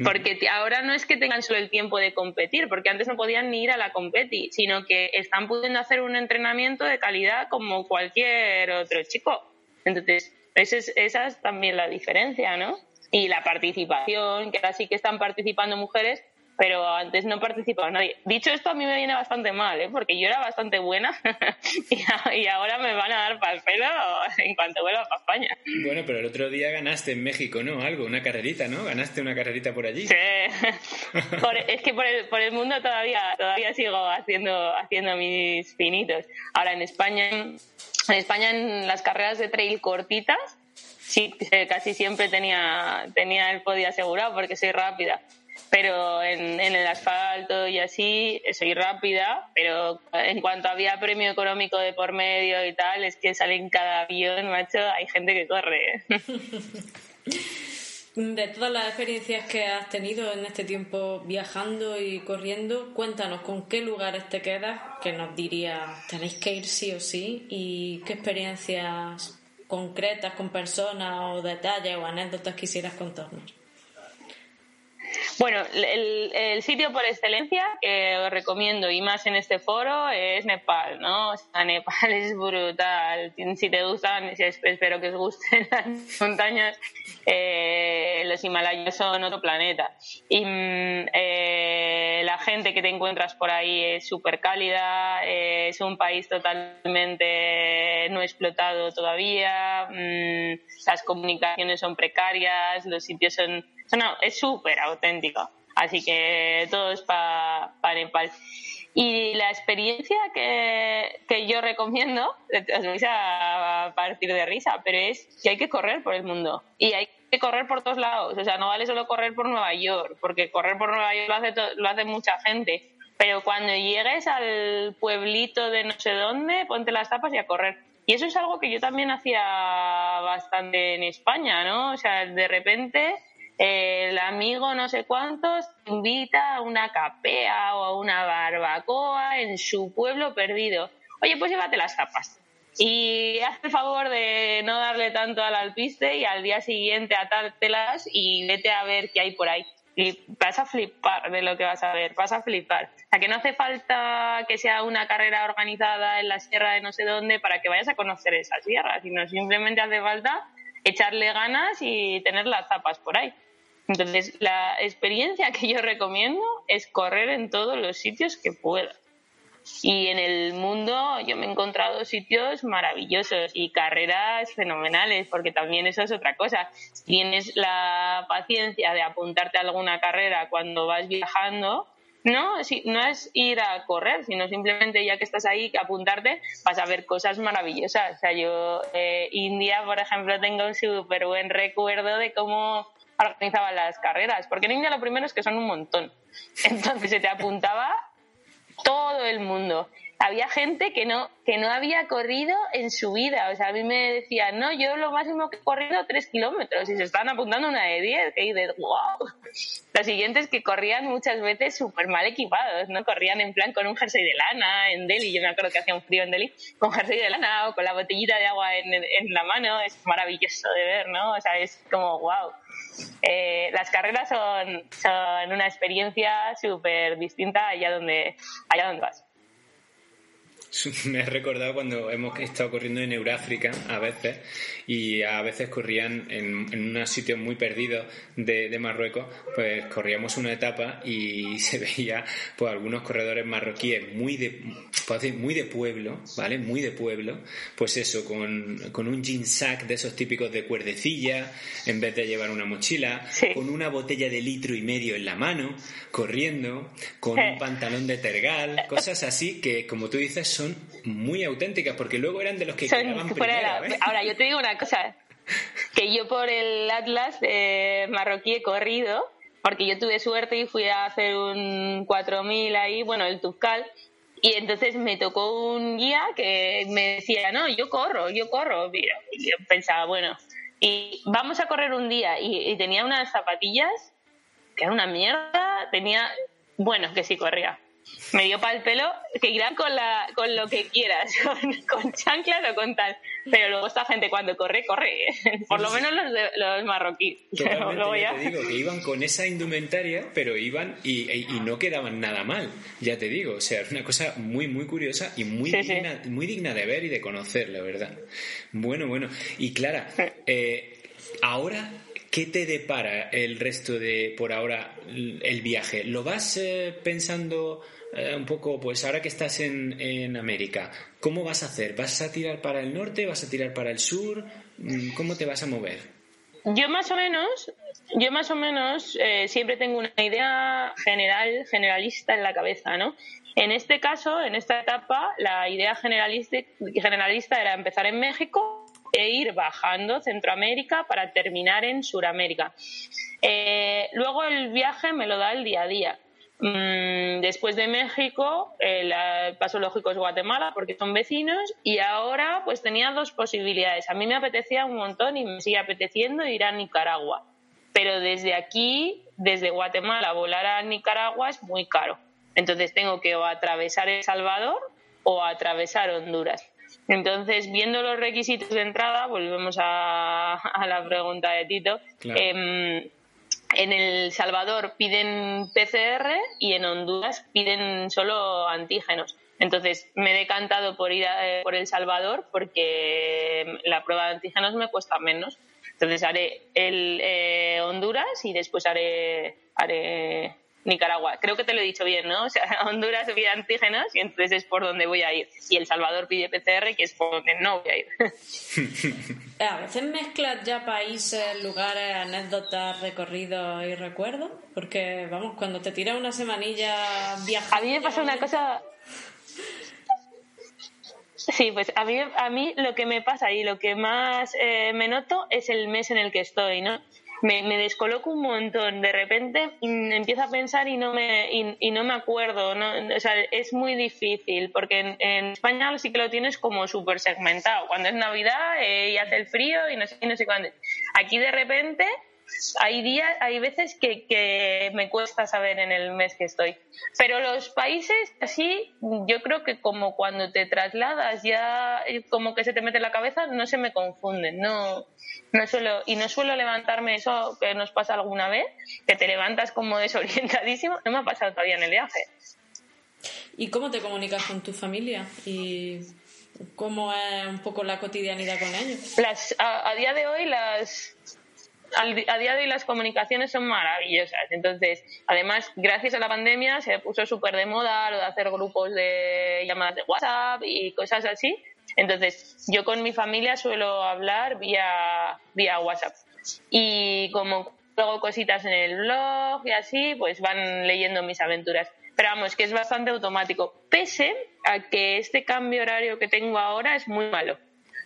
Mm. Porque ahora no es que tengan solo el tiempo de competir, porque antes no podían ni ir a la competi, sino que están pudiendo hacer un entrenamiento de calidad como cualquier otro chico. Entonces, esa es, esa es también la diferencia, ¿no? y la participación, que ahora sí que están participando mujeres, pero antes no participaba nadie. Dicho esto, a mí me viene bastante mal, ¿eh? porque yo era bastante buena y ahora me van a dar para el pelo en cuanto vuelva a España. Bueno, pero el otro día ganaste en México, ¿no? Algo, una carrerita, ¿no? Ganaste una carrerita por allí. Sí, es que por el, por el mundo todavía, todavía sigo haciendo, haciendo mis pinitos. Ahora en España, en España en las carreras de trail cortitas, sí, casi siempre tenía, tenía el podio asegurado porque soy rápida. Pero en, en, el asfalto y así soy rápida, pero en cuanto había premio económico de por medio y tal, es que sale en cada avión, macho, hay gente que corre. De todas las experiencias que has tenido en este tiempo viajando y corriendo, cuéntanos con qué lugares te quedas, que nos diría tenéis que ir sí o sí, y qué experiencias concretas con personas o detalles o anécdotas quisieras contarnos? Bueno, el, sitio por excelencia que os recomiendo y más en este foro es Nepal, ¿no? O sea, Nepal es brutal. Si te gustan, espero que os gusten las montañas, eh, los Himalayas son otro planeta. Y mm, eh, la gente que te encuentras por ahí es súper cálida, eh, es un país totalmente no explotado todavía, mm, las comunicaciones son precarias, los sitios son no, es súper auténtico. Así que todo es para Nepal. Y la experiencia que, que yo recomiendo, os vais a partir de risa, pero es que hay que correr por el mundo. Y hay que correr por todos lados. O sea, no vale solo correr por Nueva York, porque correr por Nueva York lo hace, lo hace mucha gente. Pero cuando llegues al pueblito de no sé dónde, ponte las tapas y a correr. Y eso es algo que yo también hacía bastante en España, ¿no? O sea, de repente el amigo no sé cuántos invita a una capea o a una barbacoa en su pueblo perdido. Oye, pues llévate las tapas. Y haz el favor de no darle tanto al alpiste y al día siguiente atártelas y vete a ver qué hay por ahí. Y vas a flipar de lo que vas a ver, vas a flipar. O sea, que no hace falta que sea una carrera organizada en la sierra de no sé dónde para que vayas a conocer esa sierra, sino simplemente hace falta echarle ganas y tener las tapas por ahí. Entonces, la experiencia que yo recomiendo es correr en todos los sitios que pueda. Y en el mundo yo me he encontrado sitios maravillosos y carreras fenomenales, porque también eso es otra cosa. Tienes la paciencia de apuntarte a alguna carrera cuando vas viajando, no, no es ir a correr, sino simplemente ya que estás ahí, apuntarte, vas a ver cosas maravillosas. O sea, yo, eh, India, por ejemplo, tengo un súper buen recuerdo de cómo organizaban las carreras, porque en India lo primero es que son un montón. Entonces se te apuntaba todo el mundo. Había gente que no, que no había corrido en su vida. O sea, a mí me decían, no, yo lo máximo que he corrido tres kilómetros y se estaban apuntando una de diez. Que dices, wow. Los siguientes que corrían muchas veces súper mal equipados, ¿no? Corrían en plan con un jersey de lana en Delhi. Yo me acuerdo que hacía un frío en Delhi con jersey de lana o con la botellita de agua en, en la mano. Es maravilloso de ver, ¿no? O sea, es como, wow. Eh, las carreras son, son una experiencia súper distinta allá donde, allá donde vas. Me he recordado cuando hemos estado corriendo en Euráfrica a veces y a veces corrían en, en unos sitios muy perdidos de, Marruecos, pues corríamos una etapa y se veía pues algunos corredores marroquíes muy de, pues, muy de pueblo, ¿vale? Muy de pueblo, pues eso, con, con un jean sack de esos típicos de cuerdecilla en vez de llevar una mochila, con una botella de litro y medio en la mano, corriendo, con un pantalón de tergal, cosas así que, como tú dices, son muy auténticas, porque luego eran de los que quedaban primero, ¿eh? Ahora, yo te digo una cosa, que yo por el Atlas eh, marroquí he corrido, porque yo tuve suerte y fui a hacer un 4000 ahí, bueno, el Tuzcal, y entonces me tocó un guía que me decía, no, yo corro, yo corro. Y yo pensaba, bueno, y vamos a correr un día. Y, y tenía unas zapatillas que era una mierda, tenía, bueno, que sí corría me dio para el pelo que irán con, la, con lo que quieras, con, chanclas o con tal. Pero luego esta gente cuando corre, corre. Por lo menos los, de, los marroquíes. Totalmente, ya. te digo, que iban con esa indumentaria, pero iban y, y, no quedaban nada mal, ya te digo. O sea, es una cosa muy, muy curiosa y muy, digna, muy digna de ver y de conocer, la verdad. Bueno, bueno. Y Clara, eh, ahora ¿Qué te depara el resto de, por ahora, el viaje? ¿Lo vas eh, pensando eh, un poco, pues ahora que estás en, en, América, ¿cómo vas a hacer? ¿Vas a tirar para el norte? ¿Vas a tirar para el sur? Mm, ¿Cómo te vas a mover? Yo más o menos, yo más o menos eh, siempre tengo una idea general, generalista en la cabeza, ¿no? En este caso, en esta etapa, la idea generalista, generalista era empezar en México e ir bajando Centroamérica para terminar en Suramérica. Eh, luego el viaje me lo da el día a día. Mm, después de México, el, paso lógico es Guatemala porque son vecinos y ahora pues tenía dos posibilidades. A mí me apetecía un montón y me sigue apeteciendo ir a Nicaragua. Pero desde aquí, desde Guatemala, volar a Nicaragua es muy caro. Entonces tengo que o atravesar El Salvador o atravesar Honduras. Entonces, viendo los requisitos de entrada, volvemos a, la pregunta de Tito. Em, en El Salvador piden PCR y en Honduras piden solo antígenos. Entonces me he decantado por ir a, por El Salvador porque la prueba de antígenos me cuesta menos. Entonces haré el eh, Honduras y después haré, haré Nicaragua. Creo que te lo he dicho bien, ¿no? O sea, Honduras pide antígenos y entonces es por donde voy a ir. Y El Salvador pide PCR, que es por donde no voy a ir. a veces mezclas ya países, lugares, anécdotas, recorridos y recuerdos. Porque, vamos, cuando te tiras una semanilla viajando... A mí me pasa una cosa... Sí, pues a mí, a mí lo que me pasa y lo que más eh, me noto es el mes en el que estoy, ¿no? Me, me, descoloco un montón. De repente empiezo a pensar y no me, y, no me acuerdo. ¿no? O sea, es muy difícil porque en, en España sí que lo tienes como súper segmentado. Cuando es Navidad eh, y hace el frío y no sé, y no sé cuándo. Aquí de repente hay días, hay veces que, que, me cuesta saber en el mes que estoy. Pero los países así, yo creo que como cuando te trasladas ya eh, como que se te mete en la cabeza, no se me confunden, no, no suelo, y no suelo levantarme eso que nos pasa alguna vez, que te levantas como desorientadísimo, no me ha pasado todavía en el viaje. ¿Y cómo te comunicas con tu familia? ¿Y cómo es un poco la cotidianidad con ellos? Las, a día de hoy las a día de hoy las comunicaciones son maravillosas. Entonces, además, gracias a la pandemia se puso súper de moda lo de hacer grupos de llamadas de WhatsApp y cosas así. Entonces, yo con mi familia suelo hablar vía, vía WhatsApp. Y como luego cositas en el blog y así, pues van leyendo mis aventuras. Pero vamos, que es bastante automático, pese a que este cambio horario que tengo ahora es muy malo.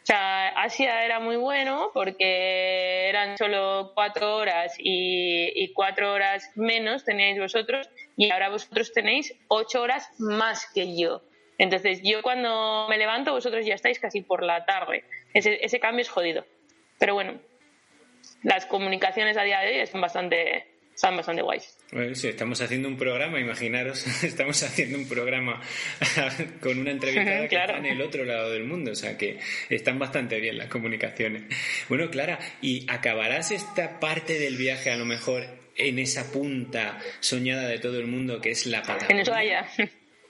O sea, Asia era muy bueno porque eran solo cuatro horas y, cuatro horas menos teníais vosotros y ahora vosotros tenéis ocho horas más que yo. Entonces, yo cuando me levanto, vosotros ya estáis casi por la tarde. Ese, ese cambio es jodido. Pero bueno, las comunicaciones a día de hoy son bastante, están bastante guays. Bueno, sí, estamos haciendo un programa, imaginaros, estamos haciendo un programa con una entrevistada que está en el otro lado del mundo, o sea que están bastante bien las comunicaciones. Bueno, Clara, ¿y acabarás esta parte del viaje a lo mejor en esa punta soñada de todo el mundo que es la Patagonia? En Ushuaia.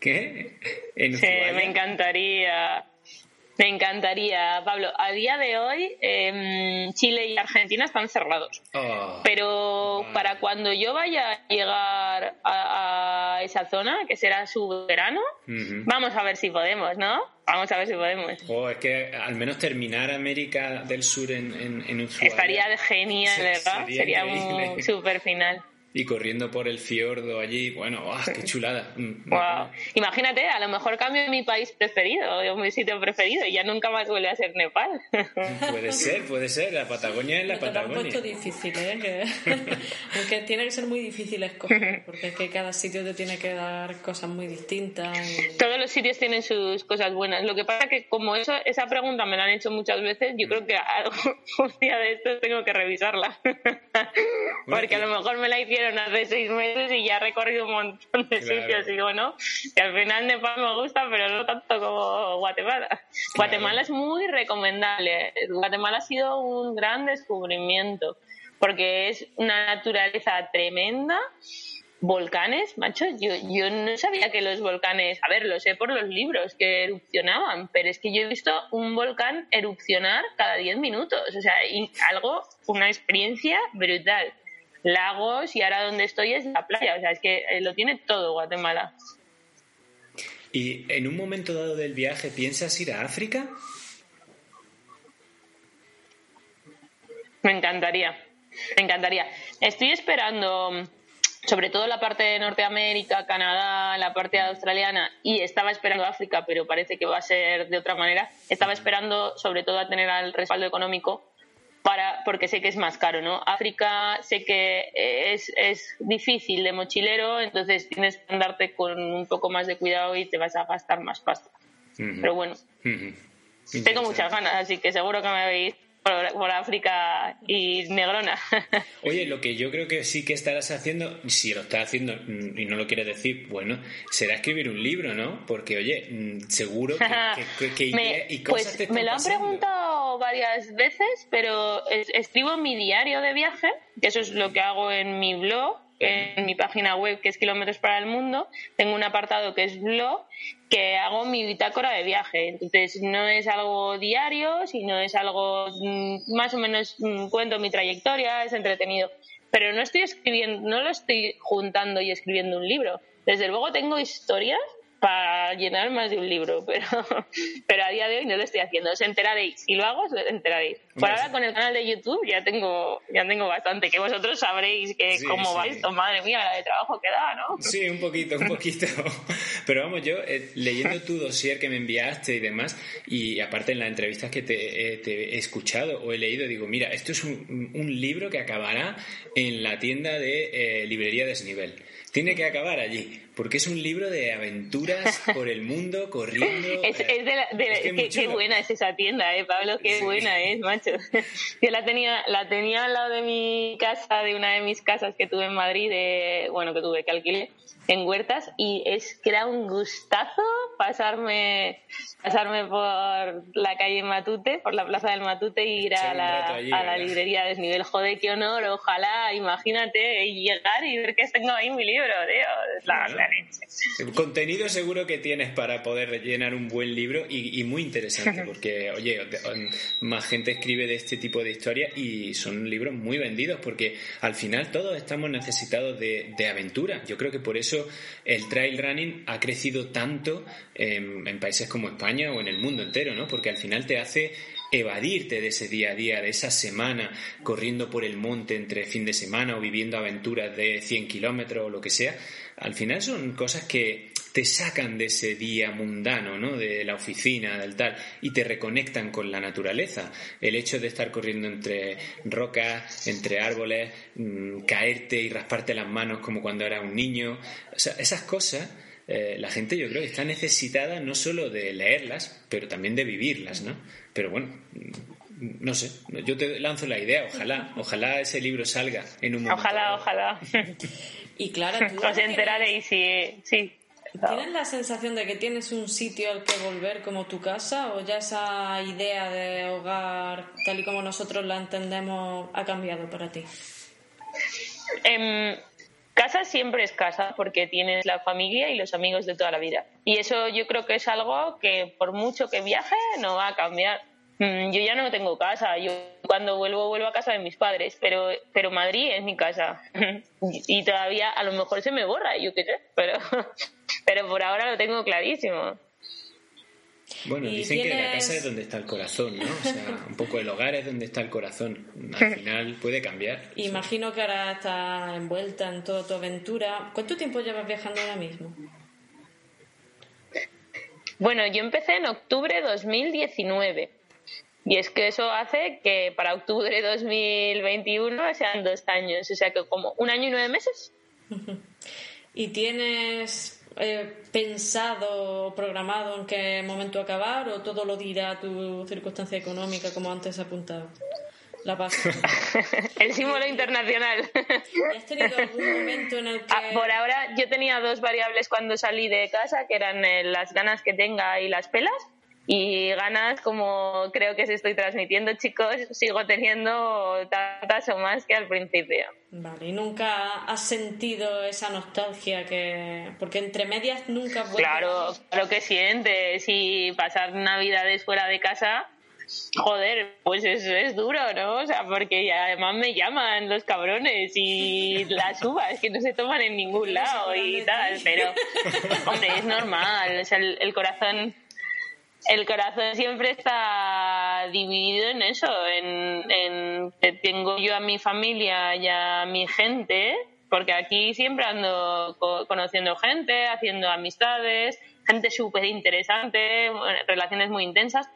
¿Qué? ¿En Sí, me encantaría. Me encantaría, Pablo. A día de hoy, em, Chile y Argentina están cerrados. Oh. pero para cuando yo vaya a llegar a, esa zona, que será su verano, vamos a ver si podemos, ¿no? Vamos a ver si podemos. Oh, es que al menos terminar América del Sur en, en, Estaría de genial, ¿verdad? Sería un super final. Y corriendo por el fiordo allí, bueno, ¡ah, ¡qué chulada! Mm, Imagínate, a lo mejor cambio mi país preferido, mi sitio preferido, y ya nunca más vuelve a ser Nepal. Puede ser, puede ser, la Patagonia es la Patagonia. Es difícil, ¿eh? Aunque tiene que ser muy difícil escoger, porque es que cada sitio te tiene que dar cosas muy distintas. Todos los sitios tienen sus cosas buenas. Lo que pasa que como eso, esa pregunta me la han hecho muchas veces, yo creo que un día de estos tengo que revisarla. porque a lo mejor me la hicieron hace seis meses y ya he recorrido un montón de sitios. Y bueno, que al final Nepal me gusta, pero no tanto como Guatemala. Guatemala es muy recomendable. Guatemala ha sido un gran descubrimiento porque es una naturaleza tremenda volcanes, macho, yo, yo no sabía que los volcanes, a ver, lo sé por los libros que erupcionaban, pero es que yo he visto un volcán erupcionar cada 10 minutos, o sea, algo, una experiencia brutal lagos y ahora donde estoy es la playa. O sea, es que eh, lo tiene todo Guatemala. ¿Y en un momento dado del viaje piensas ir a África? Me encantaría, me encantaría. Estoy esperando, sobre todo la parte de Norteamérica, Canadá, la parte australiana, y estaba esperando África, pero parece que va a ser de otra manera. Estaba esperando, sobre todo, a tener el respaldo económico para, porque sé que es más caro, ¿no? África sé que es, es difícil de mochilero, entonces tienes que andarte con un poco más de cuidado y te vas a gastar más pasta. Pero bueno, tengo muchas ganas, así que seguro que me veis por, África y Negrona. Oye, lo que yo creo que sí que estarás haciendo, si lo estás haciendo y no lo quieres decir, bueno, será escribir un libro, ¿no? Porque, oye, mm, seguro que, que, me, y cosas pues, Me lo han preguntado varias veces, pero escribo mi diario de viaje, que eso es lo que hago en mi blog, en mi página web que es Kilómetros para el Mundo, tengo un apartado que es blog que hago mi bitácora de viaje. Entonces no es algo diario, sino es algo mm, más o menos mm, cuento mi trayectoria, es entretenido. Pero no estoy escribiendo, no lo estoy juntando y escribiendo un libro. Desde luego tengo historias para llenar más de un libro, pero, pero a día de hoy no lo estoy haciendo. Os enteraréis. Si lo hago, os enteraréis. Por ahora con el canal de YouTube ya tengo, ya tengo bastante, que vosotros sabréis que cómo va esto, madre mía, la de trabajo que da, ¿no? Sí, un poquito, un poquito. Pero vamos, yo eh, leyendo tu dossier que me enviaste y demás, y aparte en las entrevistas que te, he escuchado o he leído, digo, mira, esto es un, un libro que acabará en la tienda de eh, librería Desnivel. Tiene que acabar allí porque es un libro de aventuras por el mundo, corriendo. es, de la, qué, buena es esa tienda, eh, Pablo, qué buena es, macho. Yo la tenía, la tenía al lado de mi casa, de una de mis casas que tuve en Madrid, de, bueno, que tuve que alquiler en Huertas, y es que era un gustazo pasarme, pasarme por la calle Matute, por la plaza del Matute, e ir a la, a la librería Desnivel. Joder, qué honor, ojalá, imagínate, llegar y ver que tengo ahí mi libro, tío. La, el contenido seguro que tienes para poder llenar un buen libro y, muy interesante, porque, oye, más gente escribe de este tipo de historias y son libros muy vendidos, porque al final todos estamos necesitados de, aventura. Yo creo que por eso el trail running ha crecido tanto en, países como España o en el mundo entero, ¿no? Porque al final te hace evadirte de ese día a día, de esa semana corriendo por el monte entre fin de semana o viviendo aventuras de 100 kilómetros o lo que sea, al final son cosas que te sacan de ese día mundano, ¿no? De la oficina, del tal, y te reconectan con la naturaleza. El hecho de estar corriendo entre rocas, entre árboles, mm, caerte y rasparte las manos como cuando eras un niño, o sea, esas cosas eh, la gente yo creo que está necesitada no solo de leerlas, pero también de vivirlas, ¿no? Pero bueno, no sé, yo te lanzo la idea, ojalá, ojalá ese libro salga en un momento. Ojalá, ojalá. y claro, tú os enteraréis sí, sí. ¿Tienes la sensación de que tienes un sitio al que volver como tu casa o ya esa idea de hogar tal y como nosotros la entendemos ha cambiado para ti? Em, Casa siempre es casa porque tienes la familia y los amigos de toda la vida. Y eso yo creo que es algo que por mucho que viaje no va a cambiar. Mm, yo ya no tengo casa, yo cuando vuelvo vuelvo a casa de mis padres, pero, pero Madrid es mi casa. y todavía a lo mejor se me borra, yo qué sé, pero, pero por ahora lo tengo clarísimo. Bueno, dicen que la casa es donde está el corazón, ¿no? O sea, un poco el hogar es donde está el corazón. Al final puede cambiar. Imagino que ahora estás envuelta en toda tu aventura. ¿Cuánto tiempo llevas viajando ahora mismo? Bueno, yo empecé en octubre de 2019. Y es que eso hace que para octubre de 2021 sean dos años, o sea que como un año y nueve meses. ¿Y tienes eh, pensado o programado en qué momento acabar o todo lo dirá tu circunstancia económica como antes apuntado? La paz. el símbolo internacional. ¿Has tenido algún momento en el que.? Ah, por ahora, yo tenía dos variables cuando salí de casa, que eran eh, las ganas que tenga y las pelas y ganas como creo que se estoy transmitiendo chicos sigo teniendo tantas o más que al principio. Vale y nunca has sentido esa nostalgia que porque entre medias nunca claro claro que sientes y pasar navidades fuera de casa Joder, pues eso es duro, ¿no? O sea, porque además me llaman los cabrones y las uvas que no se toman en ningún lado y tal, pero, hombre, es normal, o sea, el corazón el corazón siempre está dividido en eso, en, que tengo yo a mi familia y a mi gente, porque aquí siempre ando conociendo gente, haciendo amistades, gente súper interesante, relaciones muy intensas,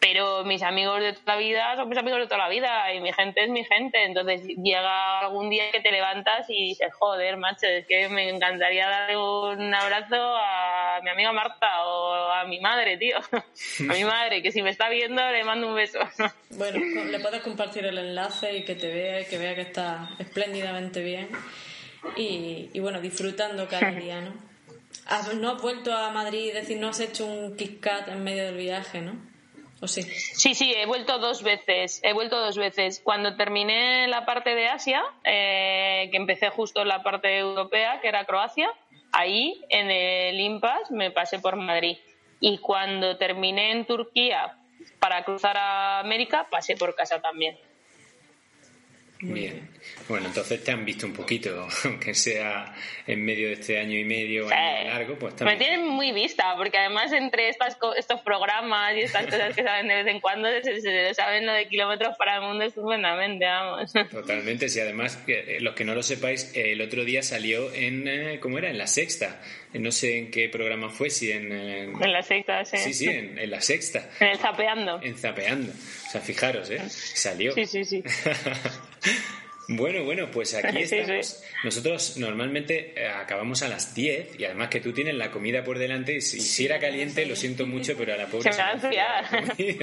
pero mis amigos de toda la vida son mis amigos de toda la vida y mi gente es mi gente. Entonces llega algún día que te levantas y dices, joder, macho, es que me encantaría darle un abrazo a mi amiga Marta o a mi madre, tío. A mi madre, que si me está viendo le mando un beso. Bueno, le puedes compartir el enlace y que te vea y que vea que está espléndidamente bien. Y, y bueno, disfrutando cada día, ¿no? ¿No has vuelto a Madrid? Es decir, no has hecho un kick en medio del viaje, ¿no? Sí? Sí, he vuelto dos veces. He vuelto dos veces. Cuando terminé la parte de Asia, eh, que empecé justo la parte europea, que era Croacia, ahí en el Impas me pasé por Madrid. Y cuando terminé en Turquía para cruzar a América, pasé por casa también. Bien. Bueno, entonces te han visto un poquito, aunque sea en medio de este año y medio, año largo, pues también. Me tienen muy vista, porque además entre estas, estos programas y estas cosas que saben de vez en cuando, se, saben lo de kilómetros para el mundo estupendamente, vamos. Totalmente, sí, además, eh, los que no lo sepáis, el otro día salió en, eh, ¿cómo era? En la sexta. No sé en qué programa fue, si en... En, la sexta, sí. Sí, sí, en, la sexta. En el Zapeando. En Zapeando. O sea, fijaros, ¿eh? Salió. Sí, sí, sí. Bueno, bueno, pues aquí estamos. Nosotros normalmente eh, acabamos a las 10 y además que tú tienes la comida por delante y si, era caliente, lo siento mucho, pero a la pobre... Se me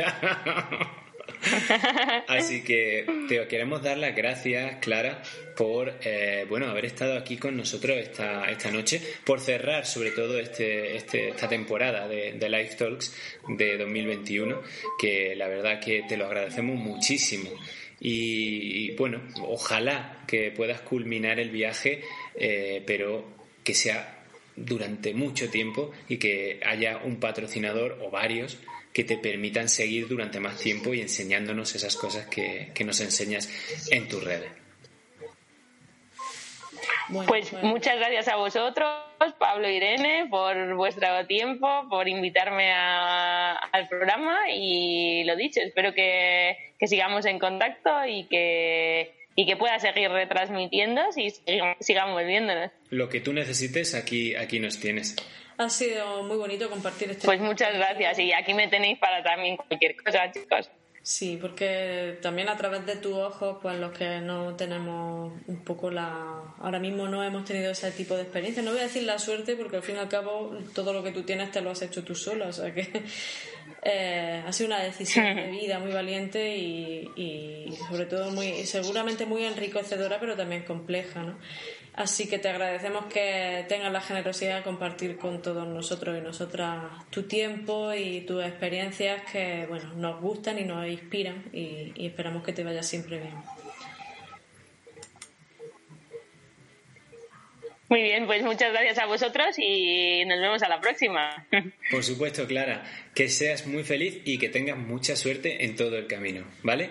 Así que te queremos dar las gracias, Clara, por eh, bueno haber estado aquí con nosotros esta, esta noche, por cerrar sobre todo este, este esta temporada de, de Live Talks de 2021, que la verdad que te lo agradecemos muchísimo. Y, bueno, ojalá que puedas culminar el viaje, eh, pero que sea durante mucho tiempo y que haya un patrocinador o varios que te permitan seguir durante más tiempo y enseñándonos esas cosas que, que nos enseñas en tus redes pues, pues muchas gracias a vosotros, Pablo e Irene, por vuestro tiempo, por invitarme al programa y lo dicho, espero que, sigamos en contacto y que, y que pueda seguir retransmitiendo y sigamos viéndonos. Lo que tú necesites, aquí, aquí nos tienes. Ha sido muy bonito compartir este. Pues muchas gracias y aquí me tenéis para también cualquier cosa, chicos. Sí, porque también a través de tus ojos, pues los que no tenemos un poco la... Ahora mismo no hemos tenido ese tipo de experiencia. No voy a decir la suerte porque al fin y al cabo todo lo que tú tienes te lo has hecho tú sola. O sea que eh, ha sido una decisión de vida muy valiente y, y sobre todo muy, seguramente muy enriquecedora, pero también compleja, ¿no? Así que te agradecemos que tengas la generosidad de compartir con todos nosotros y nosotras tu tiempo y tus experiencias que bueno, nos gustan y nos inspiran y, esperamos que te vaya siempre bien. Muy bien, pues muchas gracias a vosotros y nos vemos a la próxima. Por supuesto, Clara, que seas muy feliz y que tengas mucha suerte en todo el camino, ¿vale?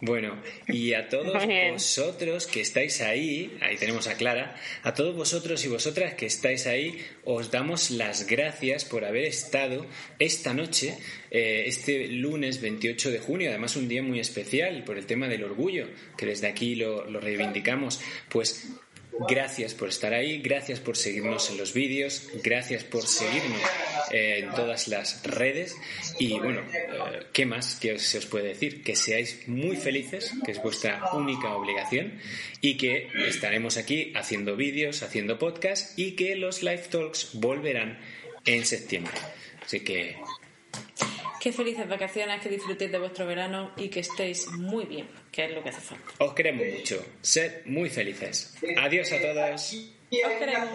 Bueno, y a todos vosotros que estáis ahí, ahí tenemos a Clara, a todos vosotros y vosotras que estáis ahí, os damos las gracias por haber estado esta noche, eh, este lunes 28 de junio, además un día muy especial por el tema del orgullo, que desde aquí lo, lo reivindicamos. Pues Gracias por estar ahí, gracias por seguirnos en los vídeos, gracias por seguirnos eh, en todas las redes y bueno, eh, ¿qué más que se os puede decir? Que seáis muy felices, que es vuestra única obligación y que estaremos aquí haciendo vídeos, haciendo podcasts y que los live talks volverán en septiembre. Así que Qué felices vacaciones, que disfrutéis de vuestro verano y que estéis muy bien, que es lo que hace falta. Os queremos mucho. Sed muy felices. Adiós a todos. Os queremos.